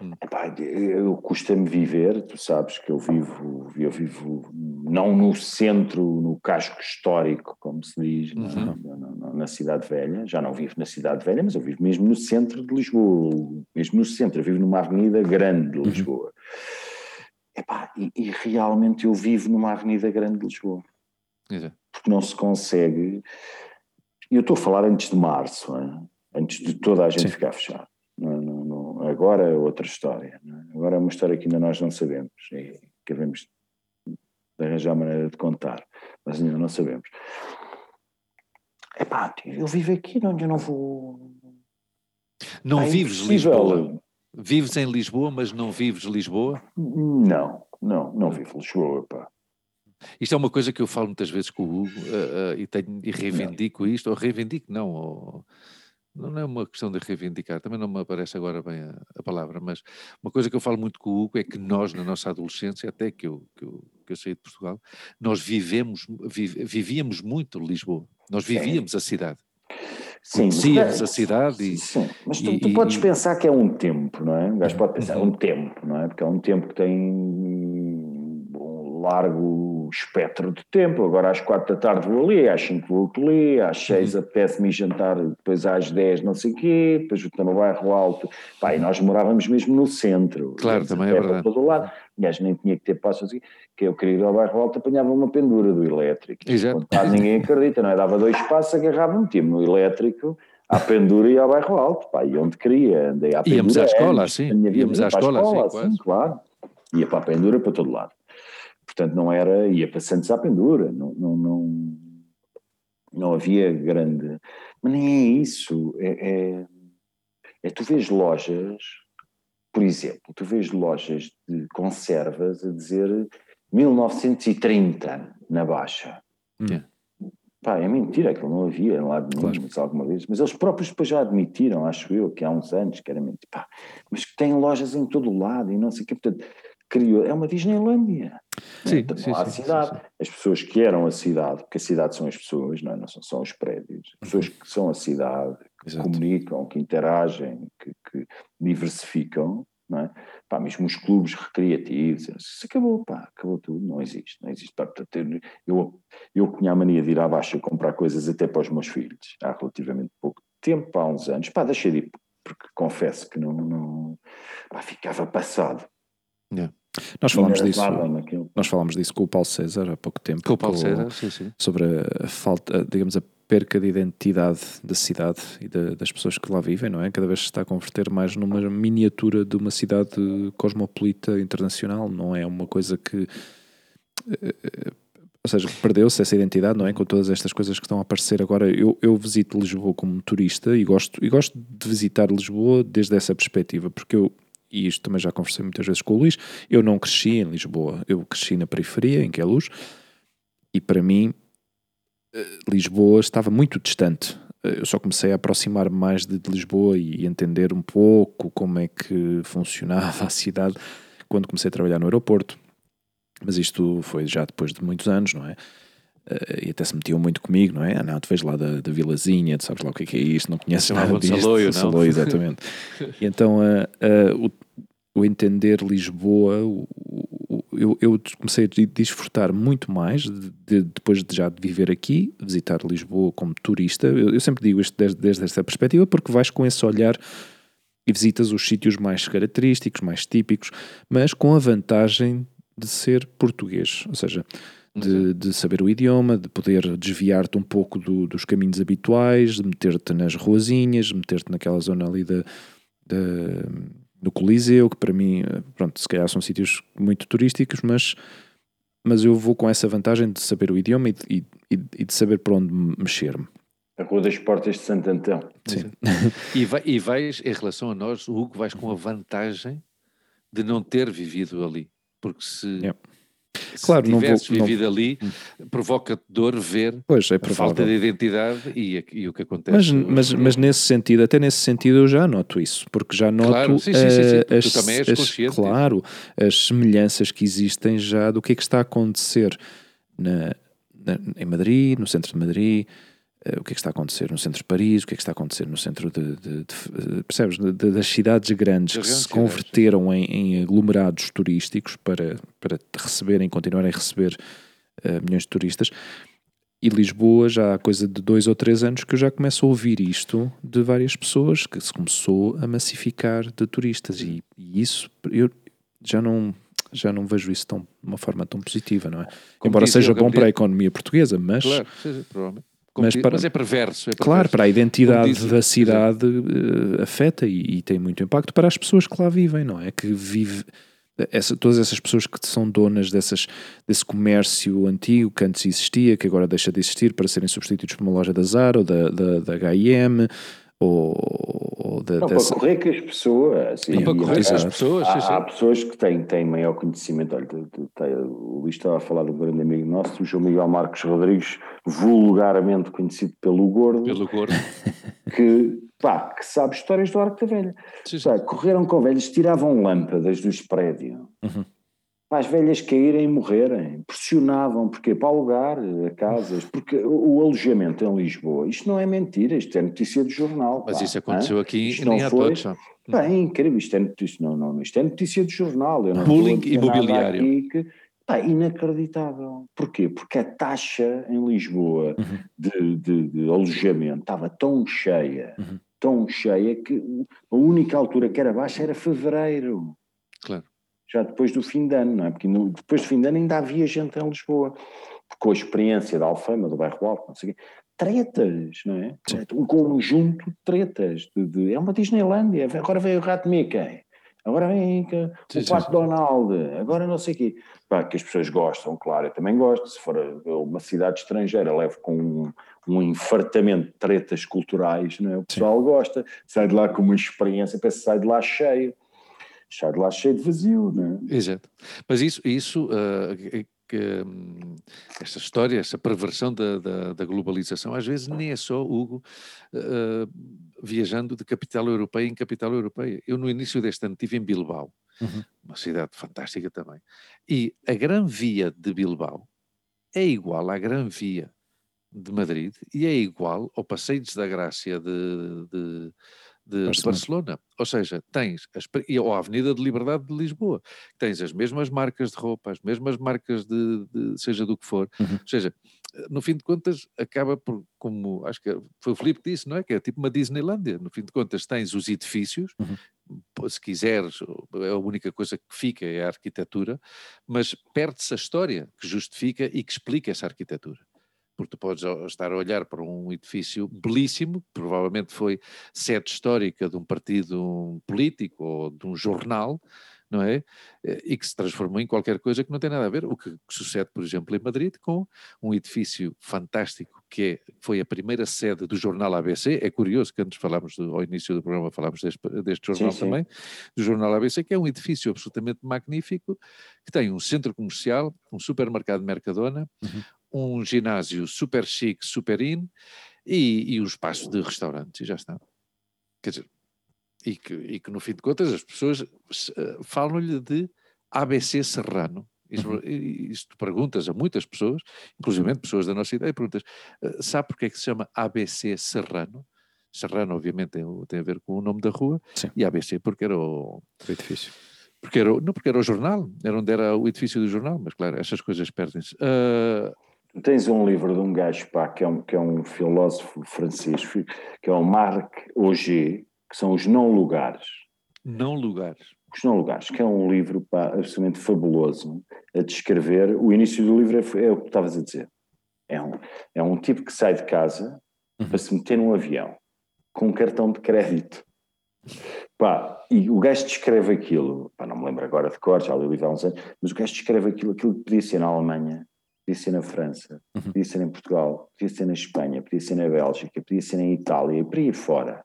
Hum. eu custa-me viver, tu sabes que eu vivo, eu vivo não no centro, no casco histórico, como se diz, uhum. na, na, na, cidade velha, já não vivo na cidade velha, mas eu vivo mesmo no centro de Lisboa, mesmo no centro, eu vivo numa avenida grande de uhum. Lisboa. Uhum. Epá, e, e, realmente eu vivo numa avenida grande de Lisboa. Exato porque não se consegue. E eu estou a falar antes de março, antes de toda a gente Sim. ficar fechada. Não, não, não, agora é outra história. É? Agora é uma história que ainda nós não sabemos e queremos arranjar maneira de contar, mas ainda não sabemos. Epá, eu vivo aqui, onde eu não vou. Não é vives impossível. Lisboa? Vives em Lisboa, mas não vives Lisboa? Não, não, não vivo Lisboa, pá. Isto é uma coisa que eu falo muitas vezes com o Hugo uh, uh, e, tenho, e reivindico não. isto, ou reivindico não, ou, não é uma questão de reivindicar, também não me aparece agora bem a, a, palavra, mas uma coisa que eu falo muito com o Hugo é que nós, na nossa adolescência, até que eu, que eu, que eu saí de Portugal, nós vivemos, vivíamos muito Lisboa, nós vivíamos Sim. a cidade. Sim, Conhecíamos a cidade e. Sim, mas tu, e, tu podes e, pensar que é um tempo, não é? O gajo pode pensar, é um tempo, não é? Porque é um tempo que tem largo espectro de tempo. Agora às quatro da tarde vou ali, às cinco vou ali, às seis uhum. apetece-me jantar, depois às dez não sei o quê, depois estou no bairro alto. Pá, e nós morávamos mesmo no centro. Claro, também é verdade. Todo lado. Aliás, nem tinha que ter passos assim, que eu queria ir ao bairro alto, apanhava uma pendura do elétrico. Exato. ninguém acredita, não é? Dava dois passos, agarrava, metia-me no elétrico, à pendura e ao bairro alto, pá, e onde queria, andei à pendura. Íamos à escola, assim, íamos à escola, escola assim, claro. Ia para a pendura para todo lado. Portanto, não era, ia para Santos à pendura, não, não, não, não havia grande. Mas nem é isso. É, é, é, tu vês lojas, por exemplo, tu vês lojas de conservas a dizer 1930 na Baixa. Hum. Pá, é mentira, aquilo não havia lá de claro. mas alguma vez, mas eles próprios depois já admitiram, acho eu, que há uns anos, que era mentira, pá, mas que tem lojas em todo o lado e não sei o quê, portanto, criou, é uma Disneylândia. Sim, então, sim, há sim, cidade. Sim. As pessoas que eram a cidade, porque a cidade são as pessoas, não, é? não são só os prédios. As pessoas que são a cidade, que Exato. comunicam, que interagem, que, que diversificam, não é? Pá, mesmo os clubes recreativos, isso acabou, pá, acabou tudo, não existe, não existe. Pá, eu, eu tinha a mania de ir à baixa comprar coisas até para os meus filhos, há relativamente pouco tempo, há uns anos, pá, deixei de ir, porque confesso que não, não pá, ficava passado. Yeah. Nós falámos disso, nós falámos disso com o Paulo César há pouco tempo. Com o Paulo César, sim, sim. Sobre a falta, digamos, a perca de identidade da cidade e de, das pessoas que lá vivem, não é? Cada vez se está a converter mais numa miniatura de uma cidade cosmopolita internacional, não é uma coisa que. Eh, ou seja, perdeu-se essa identidade, não é? Com todas estas coisas que estão a aparecer agora. Eu, eu visito Lisboa como turista e gosto, e gosto de visitar Lisboa desde essa perspectiva, porque eu, e isto também já conversei muitas vezes com o Luís, eu não cresci em Lisboa, eu cresci na periferia, em Queluz, e para mim eh, Lisboa estava muito distante. Eh, eu só comecei a aproximar mais de, de Lisboa e entender um pouco como é que funcionava a cidade quando comecei a trabalhar no aeroporto mas isto foi já depois de muitos anos, não é? Uh, e até se metiam muito comigo, não é? Ah, não, tu vês lá da, da Vilazinha, tu sabes lá o que é, que é isto, não conheces nada disto. Saloio, não? Saloio, exatamente. e então uh, uh, o, o, entender Lisboa, o, o, eu, eu, comecei a desfrutar muito mais de, de, depois de já de viver aqui, visitar Lisboa como turista. Eu, eu sempre digo isto desde, desde essa perspectiva, porque vais com esse olhar e visitas os sítios mais característicos, mais típicos, mas com a vantagem de ser português, ou seja, de, de saber o idioma, de poder desviar-te um pouco do, dos caminhos habituais, de meter-te nas ruazinhas, de meter-te naquela zona ali da, do Coliseu, que para mim, pronto, se calhar são sítios muito turísticos, mas, mas eu vou com essa vantagem de saber o idioma e, e, e de saber para onde mexer-me. A Rua das Portas de Santo Antão. Sim. e, vai, e vais, em relação a nós, Hugo, vais com a vantagem de não ter vivido ali porque se, yeah. Se claro, tivesses não vou, vivido não... ali, provoca dor ver pois, é a falta de identidade e, e, o que acontece. Mas, mas, mas nesse sentido, até nesse sentido eu já noto isso, porque já noto claro, sim, sim, sim, sim. As, tu também és as, claro, as semelhanças que existem já do que é que está a acontecer na, na em Madrid, no centro de Madrid, eh, o que é que está a acontecer no centro de Paris, o que é que está a acontecer no centro de, de, de percebes, de, das cidades grandes que se converteram em, em, aglomerados turísticos para, para receberem, continuarem a receber uh, milhões de turistas. E Lisboa já há coisa de dois ou três anos que eu já começo a ouvir isto de várias pessoas, que se começou a massificar de turistas. E, e isso eu já não já não vejo isso tão, de uma forma tão positiva, não é? Como Embora seja bom para a economia portuguesa, mas... Claro, sim, provavelmente mas, para, mas é perverso, é perverso. Claro, para a identidade da cidade uh, afeta e, e, tem muito impacto para as pessoas que lá vivem, não é? Que vive essa, todas essas pessoas que são donas dessas, desse comércio antigo que antes existia, que agora deixa de existir para serem substituídos por uma loja da Zara ou da, da, da H&M ou, ou da, não, dessa... para correr que as pessoas assim, para correr as pessoas há, há, pessoas que têm, têm maior conhecimento. Olha, o Luís estava a falar de um grande amigo nosso o João Miguel Marcos Rodrigues vulgarmente conhecido pelo Gordo pelo Gordo. que, pá, que sabe histórias do Arco da Velha. Sim, sim. correram com velhos, tiravam lâmpadas dos prédios. Uhum para as velhas caírem e morrerem. Pressionavam, porque para alugar a casas, porque o alojamento em Lisboa, isto não é mentira, isto é notícia do jornal. Mas pá, isso aconteceu aqui isto nem a todos. Pá, é incrível, isto é notícia, não, não, isto é notícia do jornal. Eu não Bullying imobiliário. Que, pá, inacreditável. Porquê? Porque a taxa em Lisboa uhum. de, de, de, alojamento estava tão cheia, uhum. tão cheia, que a única altura que era baixa era fevereiro. Claro já depois do fim de ano, não é? Porque no, depois do fim de ano ainda havia gente em Lisboa, com a experiência da Alfama, do bairro Alto, não sei o quê. Tretas, não é? Sim. Um conjunto de tretas. De, de, é uma Disneylandia. Agora veio o Rato Mickey. Agora vem o Pato Donald. Agora não sei o quê. Pá, que as pessoas gostam, claro. Eu também gosto. Se for uma cidade estrangeira, levo com um, um infartamento de tretas culturais, não é? O pessoal gosta. Sai de lá com uma experiência, pensa sai de lá cheio deixar lá cheio de vazio, não é? Exato. Mas isso, isso uh, que, um, esta história, essa perversão da, da, da, globalização, às vezes nem é só, Hugo, uh, viajando de capital europeia em capital europeia. Eu no início deste ano estive em Bilbao, uhum. uma cidade fantástica também, e a Gran Via de Bilbao é igual à Gran Via de Madrid e é igual ao Passeios da Grácia de, de de Barcelona. de Barcelona. Ou seja, tens, as, ou a Avenida de Liberdade de Lisboa, tens as mesmas marcas de roupa, as mesmas marcas de, de seja do que for. Uhum. Ou seja, no fim de contas, acaba por, como acho que foi o Filipe que disse, não é? Que é tipo uma Disneylandia. No fim de contas, tens os edifícios, uhum. se quiseres, a única coisa que fica é a arquitetura, mas perde-se a história que justifica e que explica essa arquitetura porque tu podes estar a olhar para um edifício belíssimo, provavelmente foi sede histórica de um partido político ou de um jornal, não é? Eh, e que se transformou em qualquer coisa que não tem nada a ver. O que sucede, por exemplo, em Madrid, com um edifício fantástico que é, foi a primeira sede do jornal ABC. É curioso que antes falámos, do, ao início do programa, falámos deste, deste jornal sim, sim. também, do jornal ABC, que é um edifício absolutamente magnífico, que tem um centro comercial, um supermercado Mercadona, uhum. Um ginásio super chique, super in, e, e um espaço de restaurantes, e já está. Quer dizer, e que, e que no fim de contas as pessoas uh, falam-lhe de ABC Serrano. Isso, uhum. isto perguntas a muitas pessoas, inclusive pessoas da nossa ideia, perguntas, uh, sabe porque é que se chama ABC Serrano? Serrano, obviamente, tem, tem, a ver com o nome da rua, Sim. e ABC porque era o... o edifício. Porque era, não porque era o jornal, era onde era o edifício do jornal, mas claro, essas coisas perdem-se. Uh, Tens um livro de um gajo pá, que, é um, que é um filósofo francês, que é o Marc Auger, que são os não lugares. Não lugares. Os não lugares, que é um livro pá, absolutamente fabuloso a descrever. O início do livro é, é o que estavas a dizer. É um, é um tipo que sai de casa uhum. para se meter num avião com um cartão de crédito. Pá, e o gajo descreve aquilo, pá, não me lembro agora de cor, já li o livro há uns anos, mas o gajo descreve aquilo, aquilo que podia ser na Alemanha, podia ser na França, uhum. podia ser em Portugal, podia ser na Espanha, podia ser na Bélgica, podia ser na Itália, e por aí fora.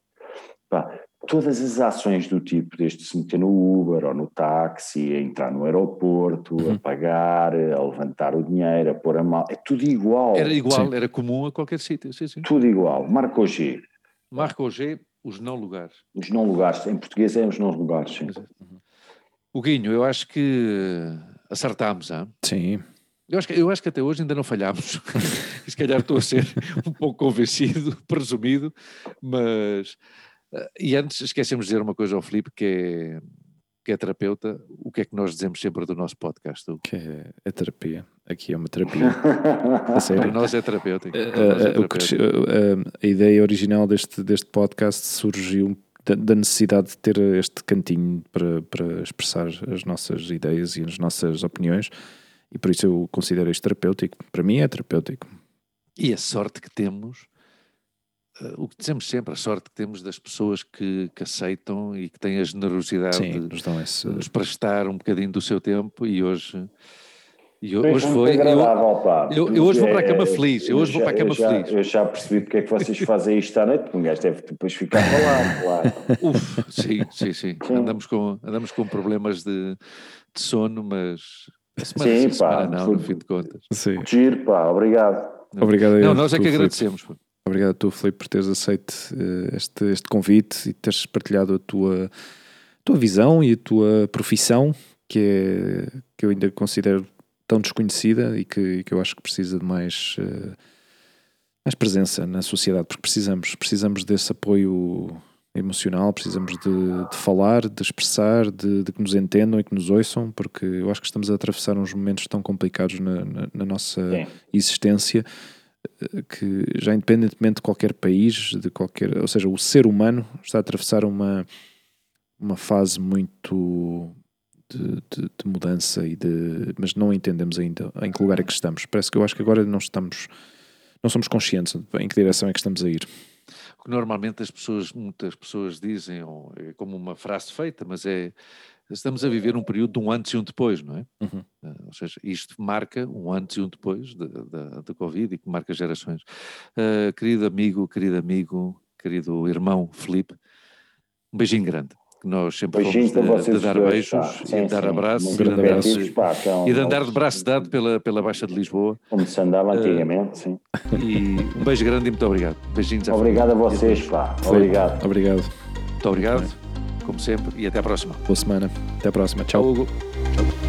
Pá, todas as ações do tipo, desde se meter no Uber ou no táxi, a entrar no aeroporto, uhum. a pagar, a levantar o dinheiro, a pôr a mão, é tudo igual. Era igual, sim. era comum a qualquer sítio. Sim, sim. Tudo igual. Marco G. Marco G, os não lugares. Os não lugares, em português é os não lugares, sim. Uhum. O Guinho, eu acho que acertámos, hein? Sim. Eu acho, que, eu acho que até hoje ainda não falhámos. Se calhar estou a ser um pouco convencido, presumido, mas e antes esquecemos de dizer uma coisa ao Filipe, que é, que é terapeuta, o que é que nós dizemos sempre do nosso podcast? Que é, é terapia. Aqui é uma terapia. a sério. Para nós é terapêutico. Uh, é uh, a ideia original deste, deste podcast surgiu da, da, necessidade de ter este cantinho para, para expressar as nossas ideias e as nossas opiniões, e por isso eu considero isto terapêutico. Para mim é terapêutico. E a sorte que temos uh, o que dizemos sempre, a sorte que temos das pessoas que, que aceitam e que têm a generosidade Sim, de nos, esse... nos prestar um bocadinho do seu tempo e hoje. E hoje foi. Eu, eu, eu, hoje vou para a cama feliz. Eu hoje vou para a cama já, feliz. Eu já percebi porque é que vocês fazem isto à noite, porque um gajo deve depois ficar lá, claro. Uf, sim, sim, sim, sim. Andamos, com, andamos com problemas de, de sono, mas. Semana, sim, pá, semana não, no fim de contas. Sim. Giro, pá, obrigado. Obrigado Não, nós é que agradecemos. Obrigado a tu, Filipe, por teres aceito uh, este, este convite e teres partilhado a tua, tua visão e a tua profissão, que, é, que eu ainda considero tão desconhecida e que, que eu acho que precisa de mais, uh, mais presença na sociedade, porque precisamos, precisamos desse apoio emocional, precisamos de, de falar, de expressar, de, de, que nos entendam e que nos ouçam, porque eu acho que estamos a atravessar uns momentos tão complicados na, na, na nossa Sim. existência que já independentemente de qualquer país, de qualquer, ou seja, o ser humano está a atravessar uma uma fase muito de, de, de, mudança e de, mas não entendemos ainda em que lugar é que estamos. Parece que eu acho que agora não estamos, não somos conscientes em que direção é que estamos a ir. O que normalmente as pessoas, muitas pessoas dizem, é como uma frase feita, mas é estamos a viver um período de um antes e um depois, não é? Uhum. Uh, ou seja, isto marca um antes e um depois da Covid e que marca gerações. Uh, querido amigo, querido amigo, querido irmão Felipe, um beijinho grande. Que nós sempre Beijinho fomos de, de dar dois, beijos pá. e sim, de dar sim. abraços e de andar, pá, é e de andar de braço dado pela, pela Baixa de Lisboa. Como se andava antigamente, uh, sim. E um beijo grande e muito obrigado. Beijinhos Obrigado a vocês, pá. Obrigado. Obrigado. Muito obrigado como sempre, e até à próxima. Boa semana. Até à próxima. Tchau. Tchau, Hugo. Tchau.